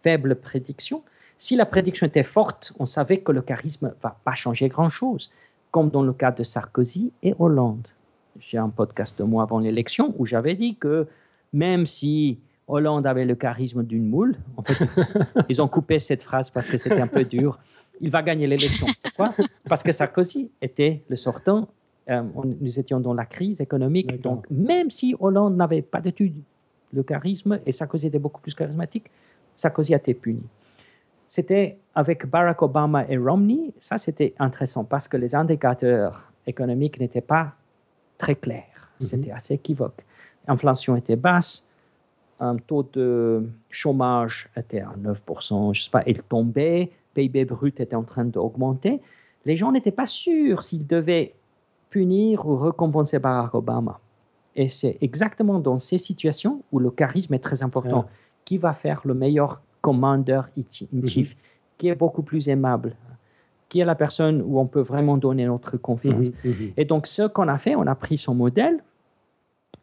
faible prédiction. Si la prédiction était forte, on savait que le charisme ne va pas changer grand-chose, comme dans le cas de Sarkozy et Hollande. J'ai un podcast de moi avant l'élection où j'avais dit que même si Hollande avait le charisme d'une moule, en fait, ils ont coupé cette phrase parce que c'était un peu dur, il va gagner l'élection. Pourquoi? Parce que Sarkozy était le sortant, euh, nous étions dans la crise économique, donc même si Hollande n'avait pas d'études le charisme et Sarkozy était beaucoup plus charismatique, Sarkozy a été puni. C'était avec Barack Obama et Romney, ça c'était intéressant parce que les indicateurs économiques n'étaient pas très clairs, mhm. c'était assez équivoque. L'inflation était basse, un taux de chômage était à 9%, je sais pas, il tombait, PIB brut était en train d'augmenter. Les gens n'étaient pas sûrs s'ils devaient punir ou récompenser Barack Obama. Et c'est exactement dans ces situations où le charisme est très important. Qui va faire le meilleur commandeur in chief, mhm. qui est beaucoup plus aimable, qui est la personne où on peut vraiment donner notre confiance. Mhm, mhm. Et donc, ce qu'on a fait, on a pris son modèle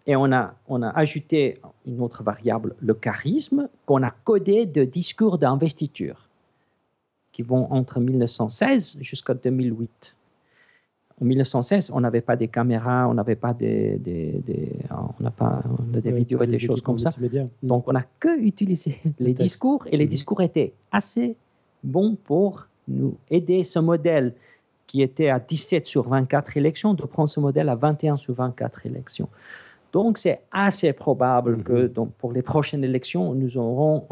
et on a, on a ajouté une autre variable, le charisme, qu'on a codé de discours d'investiture, qui vont entre 1916 jusqu'à 2008 en 1916, on n'avait pas des caméras, on n'avait pas des, des, on n'a pas des vidéos et des choses comme ça. Donc, on n'a que utilisé les discours et les mhm. discours étaient assez bons pour nous aider ce modèle qui était à 17 sur 24 élections, de prendre ce modèle à 21 sur 24 élections. Donc, c'est assez probable que mhm. donc, pour les prochaines élections, nous aurons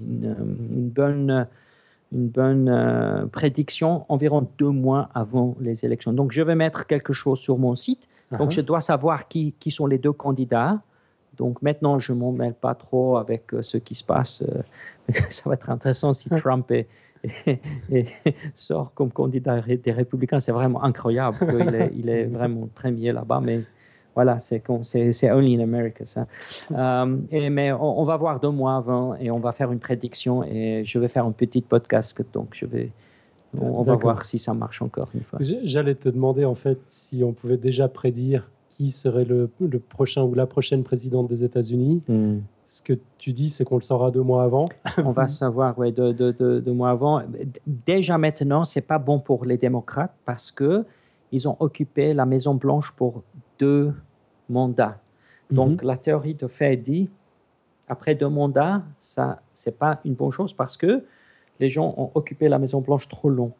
une, une bonne une bonne euh, prédiction environ deux mois avant les élections. Donc, je vais mettre quelque chose sur mon site. Donc, uh-huh. je dois savoir qui, qui, sont les deux candidats. Donc, maintenant, je ne m'en mêle pas trop avec euh, ce qui se passe. Euh, ça va être intéressant si Trump est, sort comme candidat des républicains. C'est vraiment incroyable qu'il est, il est vraiment premier là-bas. Mais voilà, c'est only in America, ça. Euh, et, mais on, va voir deux mois avant et on va faire une prédiction et je vais faire un petit podcast, donc je vais, on, va voir si ça marche encore une fois. J'allais te demander en fait si on pouvait déjà prédire qui serait le, le prochain ou la prochaine présidente des États-Unis. Hmm. Ce que tu dis, c'est qu'on le saura deux mois avant. on va savoir, oui, deux, deux, deux, mois avant. Déjà maintenant, c'est pas bon pour les démocrates parce que ils ont occupé la Maison Blanche pour deux mandats. Mhm. Donc, la théorie de fait dit, après deux mandats, ça, c'est pas une bonne chose parce que les gens ont occupé la Maison Blanche trop long.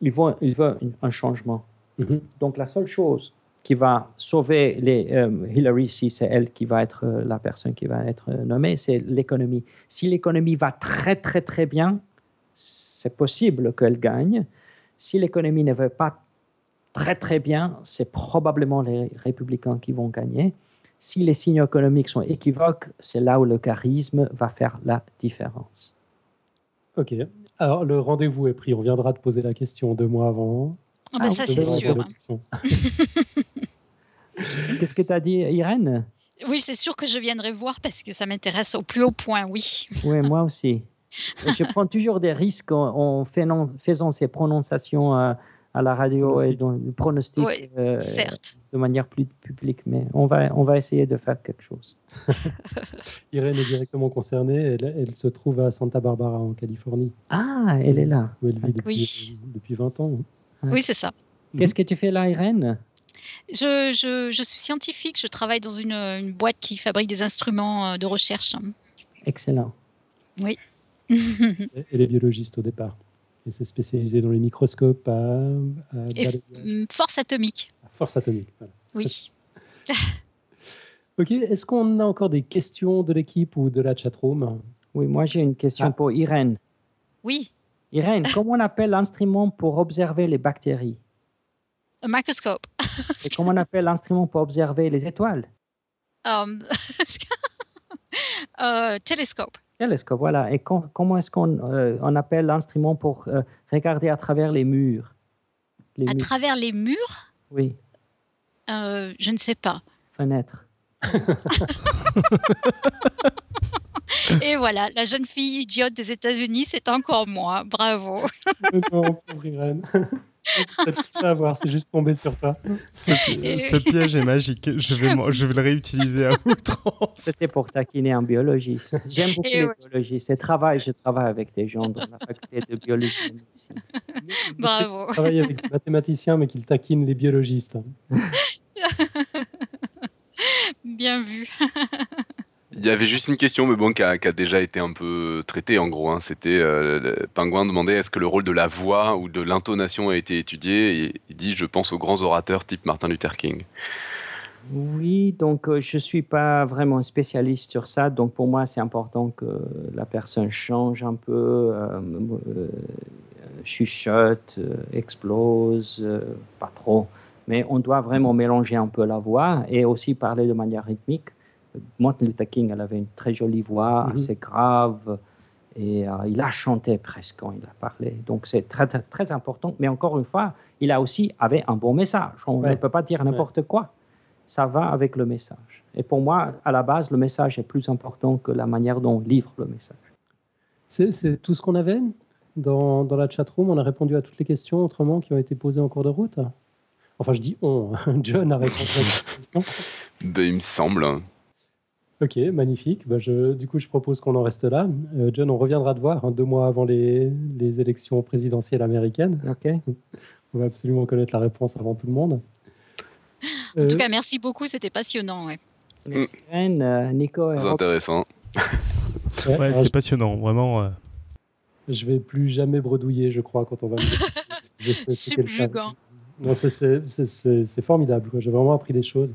Ils veulent, ils veulent un changement. Mhm. Donc, la seule chose qui va sauver les, euh, Hillary, si c'est elle qui va être euh, la personne qui va être euh, nommée, c'est l'économie. Si l'économie va très, très, très bien, c'est possible qu'elle gagne. Si l'économie ne va pas très très bien, c'est probablement les républicains qui vont gagner. Si les signes économiques sont équivoques, c'est là où le charisme va faire la différence. Ok. Alors le rendez-vous est pris. On viendra te poser la question deux mois avant. Ah ben ça c'est sûr. Qu'est-ce que tu as dit, Irène? Oui, c'est sûr que je viendrai voir parce que ça m'intéresse au plus haut point, oui. Oui, moi aussi. je prends toujours des risques en, faisant ces prononciations. Euh, à la radio et dans le pronostic euh, de manière plus publique. Mais on va, on va essayer de faire quelque chose. Irène est directement concernée. Elle, se trouve à Santa Barbara, en Californie. Ah, elle est là. Où elle vit depuis, depuis 20 ans. Oui, c'est ça. Qu'est-ce que tu fais là, Irène? Je, je, je, suis scientifique, je travaille dans une, une, boîte qui fabrique des instruments euh, de recherche. Excellent. Oui. Elle est biologiste au départ. Et c'est spécialisé dans les microscopes à, mm, force atomique. force atomique, Oui. ok, est-ce qu'on a encore des questions de l'équipe ou de la chatroom? Oui, moi j'ai une question ah. pour Irène. Oui. Irène, comment on appelle l'instrument pour observer les bactéries? Un microscope. Et comment on appelle l'instrument pour observer les étoiles? Um, euh, Télescope. Télescope, voilà. Et comment est-ce qu'on euh, on appelle l'instrument pour euh, regarder à travers les murs? À travers les murs? Oui. Euh, je ne sais pas. Fenêtre. Et voilà, la jeune fille idiote des États-Unis, c'est encore moi. Bravo. tu vas voir, c'est juste tombé sur toi. Ce, ce piège est magique. Je vais, je vais le réutiliser à outrance. C'était pour taquiner un biologiste. J'aime beaucoup les biologistes. Et travail, je travaille avec des gens dans la faculté de biologie. Bravo. Je travaille avec des mathématiciens, mais qui taquinent les biologistes. Bien vu. Il y avait juste une question, mais bon, qui a, déjà été un peu traitée en gros. Hein. C'était euh, Pingouin demandait est-ce que le rôle de la voix ou de l'intonation a été étudié? Il dit je pense aux grands orateurs type Martin Luther King. Oui, donc euh, je ne suis pas vraiment spécialiste sur ça. Donc pour moi, c'est important que la personne change un peu, euh, chuchote, explose, pas trop. Mais on doit vraiment mélanger un peu la voix et aussi parler de manière rythmique Martin Luther King, elle avait une très jolie voix, mhm. assez grave, et euh, il a chanté presque quand il a parlé. Donc c'est très, très, important. Mais encore une fois, il a aussi avait un bon message. On ne peut pas dire n'importe quoi. Ça va avec le message. Et pour moi, à la base, le message est plus important que la manière dont on livre le message. C'est tout ce qu'on avait dans, dans la chat-room. On a répondu à toutes les questions autrement qui ont été posées en cours de route. Enfin, je dis on. John a répondu à toutes les questions. Ben, il me semble. Ok, magnifique. Bah, je, du coup, je propose qu'on en reste là. Euh, John, on reviendra te voir hein, deux mois avant les, les, élections présidentielles américaines. Ok. On va absolument connaître la réponse avant tout le monde. En tout euh, cas, merci beaucoup, c'était passionnant. Ouais. Merci, euh, Nico. C'est intéressant. ouais, c'était passionnant, vraiment. Je vais plus jamais bredouiller, je crois, quand on va me Non, c'est formidable. J'ai vraiment appris des choses.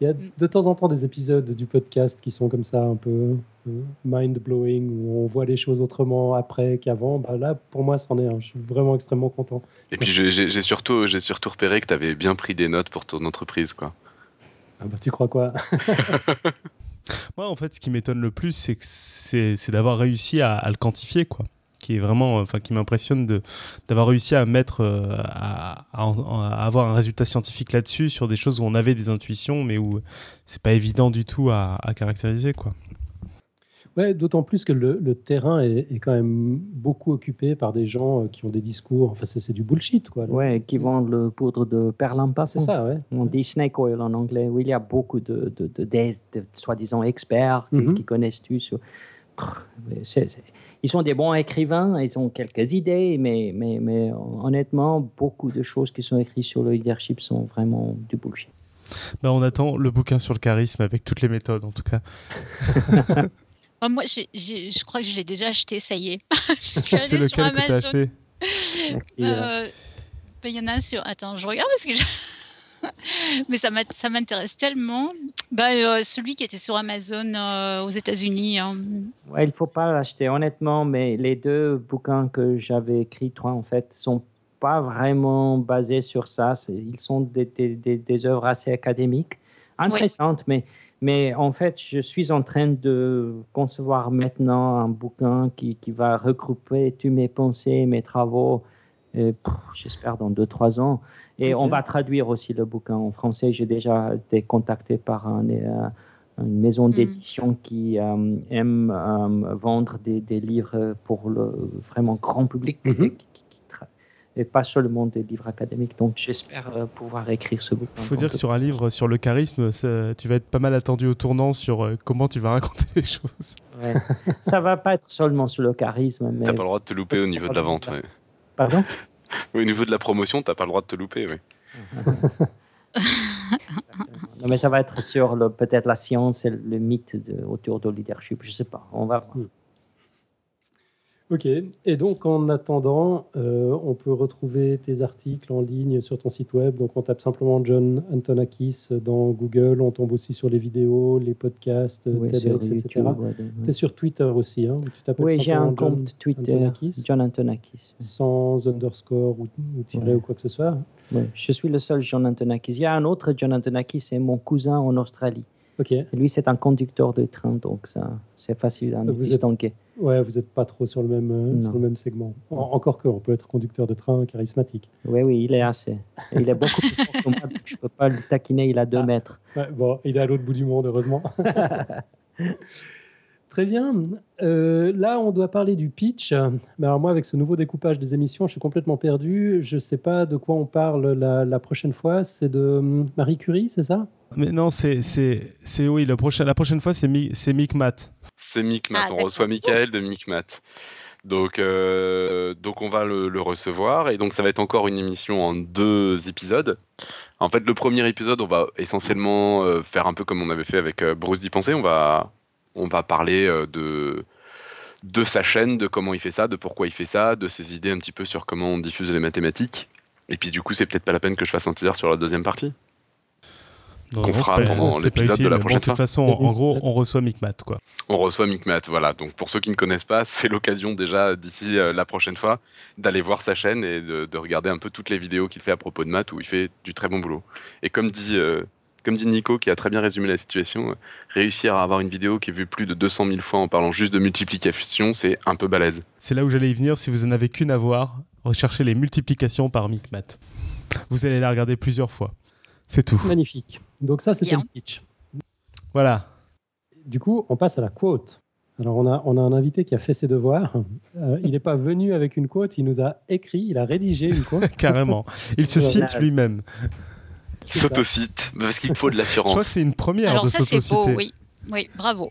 Il y a de temps en temps des épisodes du podcast qui sont comme ça, un peu euh, mind-blowing, où on voit les choses autrement après qu'avant. Bah là, pour moi, c'en est un. Je suis vraiment extrêmement content. Et puis, j'ai surtout, surtout repéré que tu avais bien pris des notes pour ton entreprise. quoi. Ah bah, tu crois quoi? Moi, en fait, ce qui m'étonne le plus, c'est d'avoir réussi à, à, le quantifier. quoi qui est vraiment, enfin, qui m'impressionne de d'avoir réussi à mettre, euh, à, avoir un résultat scientifique là-dessus sur des choses où on avait des intuitions, mais où c'est pas évident du tout à, caractériser, quoi. Ouais, d'autant plus que le, terrain est, quand même beaucoup occupé par des gens euh, qui ont des discours. Enfin, c'est du bullshit, quoi. Ouais, qui vendent le poudre de perlimpinpin. C'est ça, ouais. On dit snake oil en anglais. Où il y a beaucoup de, de, de, soi-disant experts qui, mm-hmm. connaissent tout. Sur... C'est ils sont des bons écrivains, ils ont quelques idées, mais, mais, mais honnêtement, beaucoup de choses qui sont écrites sur le leadership sont vraiment du bullshit. Ben, on attend le bouquin sur le charisme avec toutes les méthodes, en tout cas. Ah, moi, je crois que je l'ai déjà acheté, ça y est. C'est lequel que tu as fait euh, ben, Il y en a un sur. Attends, je regarde parce que. Je... Mais ça m'intéresse tellement. Euh, celui qui était sur Amazon euh, aux États-Unis. Hein. Ouais, il ne faut pas l'acheter, honnêtement, mais les deux bouquins que j'avais écrits, trois en fait, sont pas vraiment basés sur ça. Ils sont des, des, des, œuvres assez académiques, intéressantes, mais, mais en fait, je suis en train de concevoir maintenant un bouquin qui, qui va regrouper toutes mes pensées, mes travaux, j'espère dans deux, trois ans. Et on va traduire aussi le bouquin en français. J'ai déjà été contacté par un, euh, une maison hmm. d'édition qui euh, aime euh, vendre des, livres pour le vraiment grand public. Mhm. et pas seulement des livres académiques. Donc j'espère pouvoir écrire ce bouquin. Il faut dire que sur un livre sur le charisme, tu vas être pas mal attendu au tournant sur comment tu vas raconter les choses. Ouais. ça va pas être seulement sur le charisme. Mais... T'as pas le droit de te louper au niveau de la vente. Pardon? Au niveau de la promotion, t'as pas le droit de te louper, oui. non, mais ça va être sur peut-être la science et le mythe autour de leadership. Je sais pas. On va voir. Ok, et donc en attendant, euh, on peut retrouver tes articles en ligne sur ton site web. Donc on tape simplement John Antonakis dans Google, on tombe aussi sur les vidéos, les podcasts, TEDx, etc. Tu es sur Twitter aussi, hein tu oui, j'ai un compte Twitter, John Antonakis. Sans underscore ou, ou tiret ou quoi que ce soit? Je suis le seul John Antonakis. Il y a un autre John Antonakis, c'est mon cousin en Australie. Lui, c'est un conducteur de train, donc c'est facile à distinguer. Ouais, vous n'êtes pas trop sur le même, euh, sur le même segment. encore que, on peut être conducteur de train charismatique. Oui, oui, il est assez. il est beaucoup plus fort que moi, donc je ne peux pas le taquiner, il a deux ah. mètres. bon, il est à l'autre bout du monde, heureusement. Très bien. Euh, là, on doit parler du pitch. Mais alors moi, avec ce nouveau découpage des émissions, je suis complètement perdu. Je ne sais pas de quoi on parle la, prochaine fois. C'est de hum, Marie Curie, c'est ça? Mais non, c'est c'est oui. La prochaine la prochaine fois, c'est Mi, c'est Micmat. C'est Micmat. Ah, on reçoit Michael de Micmat. Donc, euh, donc on va le, le, recevoir et donc ça va être encore une émission en deux épisodes. En fait, le premier épisode, on va essentiellement euh, faire un peu comme on avait fait avec Bruce d'y penser. On va, on va parler de de sa chaîne, de comment il fait ça, de pourquoi il fait ça, de ses idées un petit peu sur comment on diffuse les mathématiques. Et puis du coup, c'est peut-être pas la peine que je fasse un teaser sur la deuxième partie. On fera pendant l'épisode de la prochaine De toute façon, en gros, on reçoit Micmat, quoi. On reçoit Micmat, voilà. Donc pour ceux qui ne connaissent pas, c'est l'occasion déjà d'ici euh, la prochaine fois d'aller voir sa chaîne et de, regarder un peu toutes les vidéos qu'il fait à propos de maths où il fait du très bon boulot. Et comme dit, euh, comme dit Nico, qui a très bien résumé la situation, euh, réussir à avoir une vidéo qui est vue plus de 200 000 fois en parlant juste de multiplication, c'est un peu balèze. C'est là où j'allais y venir. Si vous en avez qu'une à voir, recherchez les multiplications par Micmat. Vous allez la regarder plusieurs fois. C'est tout. Magnifique. Donc ça, c'était le pitch. Voilà. Du coup, on passe à la quote. Alors, on a, on a un invité qui a fait ses devoirs. Euh, il n'est pas venu avec une quote, il nous a écrit, il a rédigé une quote. Carrément. Il se cite lui-même. S'autocite, parce qu'il faut de l'assurance. Je crois que c'est une première Alors ça, c'est beau, oui. Oui, bravo.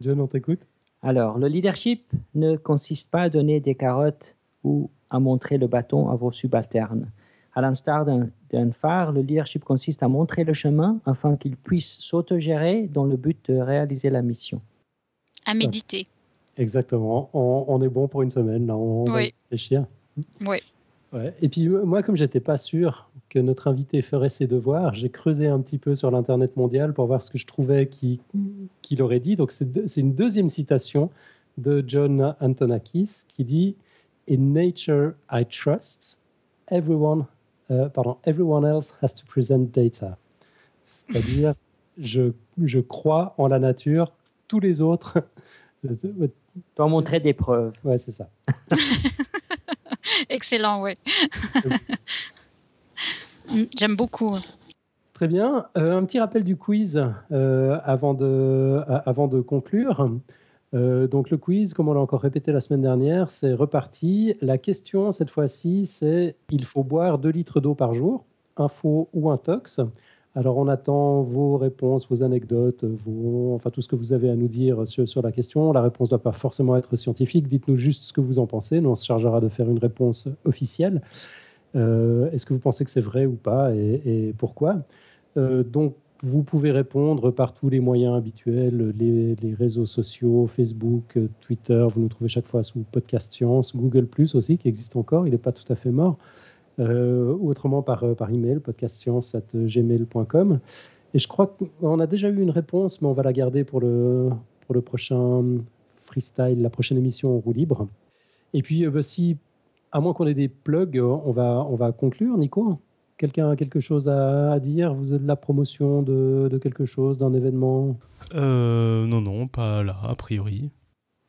John, on t'écoute. Alors, le leadership ne consiste pas à donner des carottes ou à montrer le bâton à vos subalternes. À l'instar d'un phare, le leadership consiste à montrer le chemin afin qu'il puisse s'autogérer dans le but de réaliser la mission. À méditer. Exactement. On, est bon pour une semaine, là. On va réfléchir. Oui. Ouais. Et puis moi, comme j'étais pas sûr que notre invité ferait ses devoirs, j'ai creusé un petit peu sur l'internet mondial pour voir ce que je trouvais qu'il qui aurait dit. Donc c'est une deuxième citation de John Antonakis qui dit In nature I trust, everyone euh, pardon, everyone else has to present data. C'est-à-dire, je, je crois en la nature, tous les autres doivent montrer des preuves. Ouais, c'est ça. Excellent, oui. Mm, j'aime beaucoup. Très bien. Euh, un petit rappel du quiz euh, avant, de, avant de conclure. Euh, donc le quiz, comme on l'a encore répété la semaine dernière, c'est reparti. La question cette fois-ci, c'est il faut boire 2 litres d'eau par jour, un faux ou un tox? Alors on attend vos réponses, vos anecdotes, enfin tout ce que vous avez à nous dire sur, la question. La réponse ne doit pas forcément être scientifique. Dites-nous juste ce que vous en pensez. Nous on se chargera de faire une réponse officielle. Euh, est-ce que vous pensez que c'est vrai ou pas et, pourquoi? Euh, Donc vous pouvez répondre par tous les moyens habituels, les, réseaux sociaux, Facebook, Twitter. Vous nous trouvez chaque fois sous Podcast Science, Google Plus aussi, qui existe encore. Il n'est pas tout à fait mort. Euh, ou autrement par, euh, par email, podcastscience.gmail.com. Et je crois qu'on a déjà eu une réponse, mais on va la garder pour le, pour le prochain freestyle, la prochaine émission en roue libre. Et puis, euh, bah, si, à moins qu'on ait des plugs, on va, on va conclure, Nico. Quelqu'un a quelque chose à, dire? Vous êtes de la promotion de, quelque chose, d'un événement? Euh, Non, non, pas là, a priori.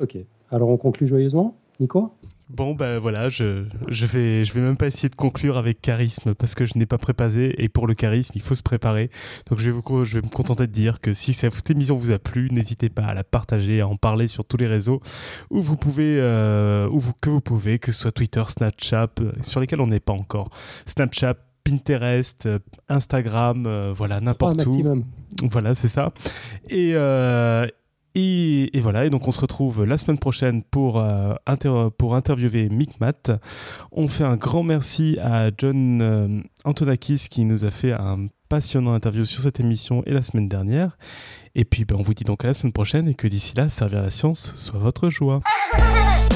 Ok. Alors on conclut joyeusement. Nico? Bon, ben voilà, je, je, vais, je vais même pas essayer de conclure avec charisme parce que je n'ai pas préparé et pour le charisme, il faut se préparer. Donc je vais, vous, je vais me contenter de dire que si cette émission vous a plu, n'hésitez pas à la partager, à en parler sur tous les réseaux où vous pouvez, euh, où vous, que vous pouvez, que ce soit Twitter, Snapchat, euh, sur lesquels on n'est pas encore. Snapchat, Pinterest, euh, Instagram, euh, voilà, n'importe où. Voilà, c'est ça. Euh, et, voilà, et donc on se retrouve la semaine prochaine pour, pour interviewer Mick Matt. On fait un grand merci à John Antonakis qui nous a fait un passionnant interview sur cette émission et la semaine dernière. Et puis ben, on vous dit donc à la semaine prochaine et que d'ici là, servir la science soit votre joie.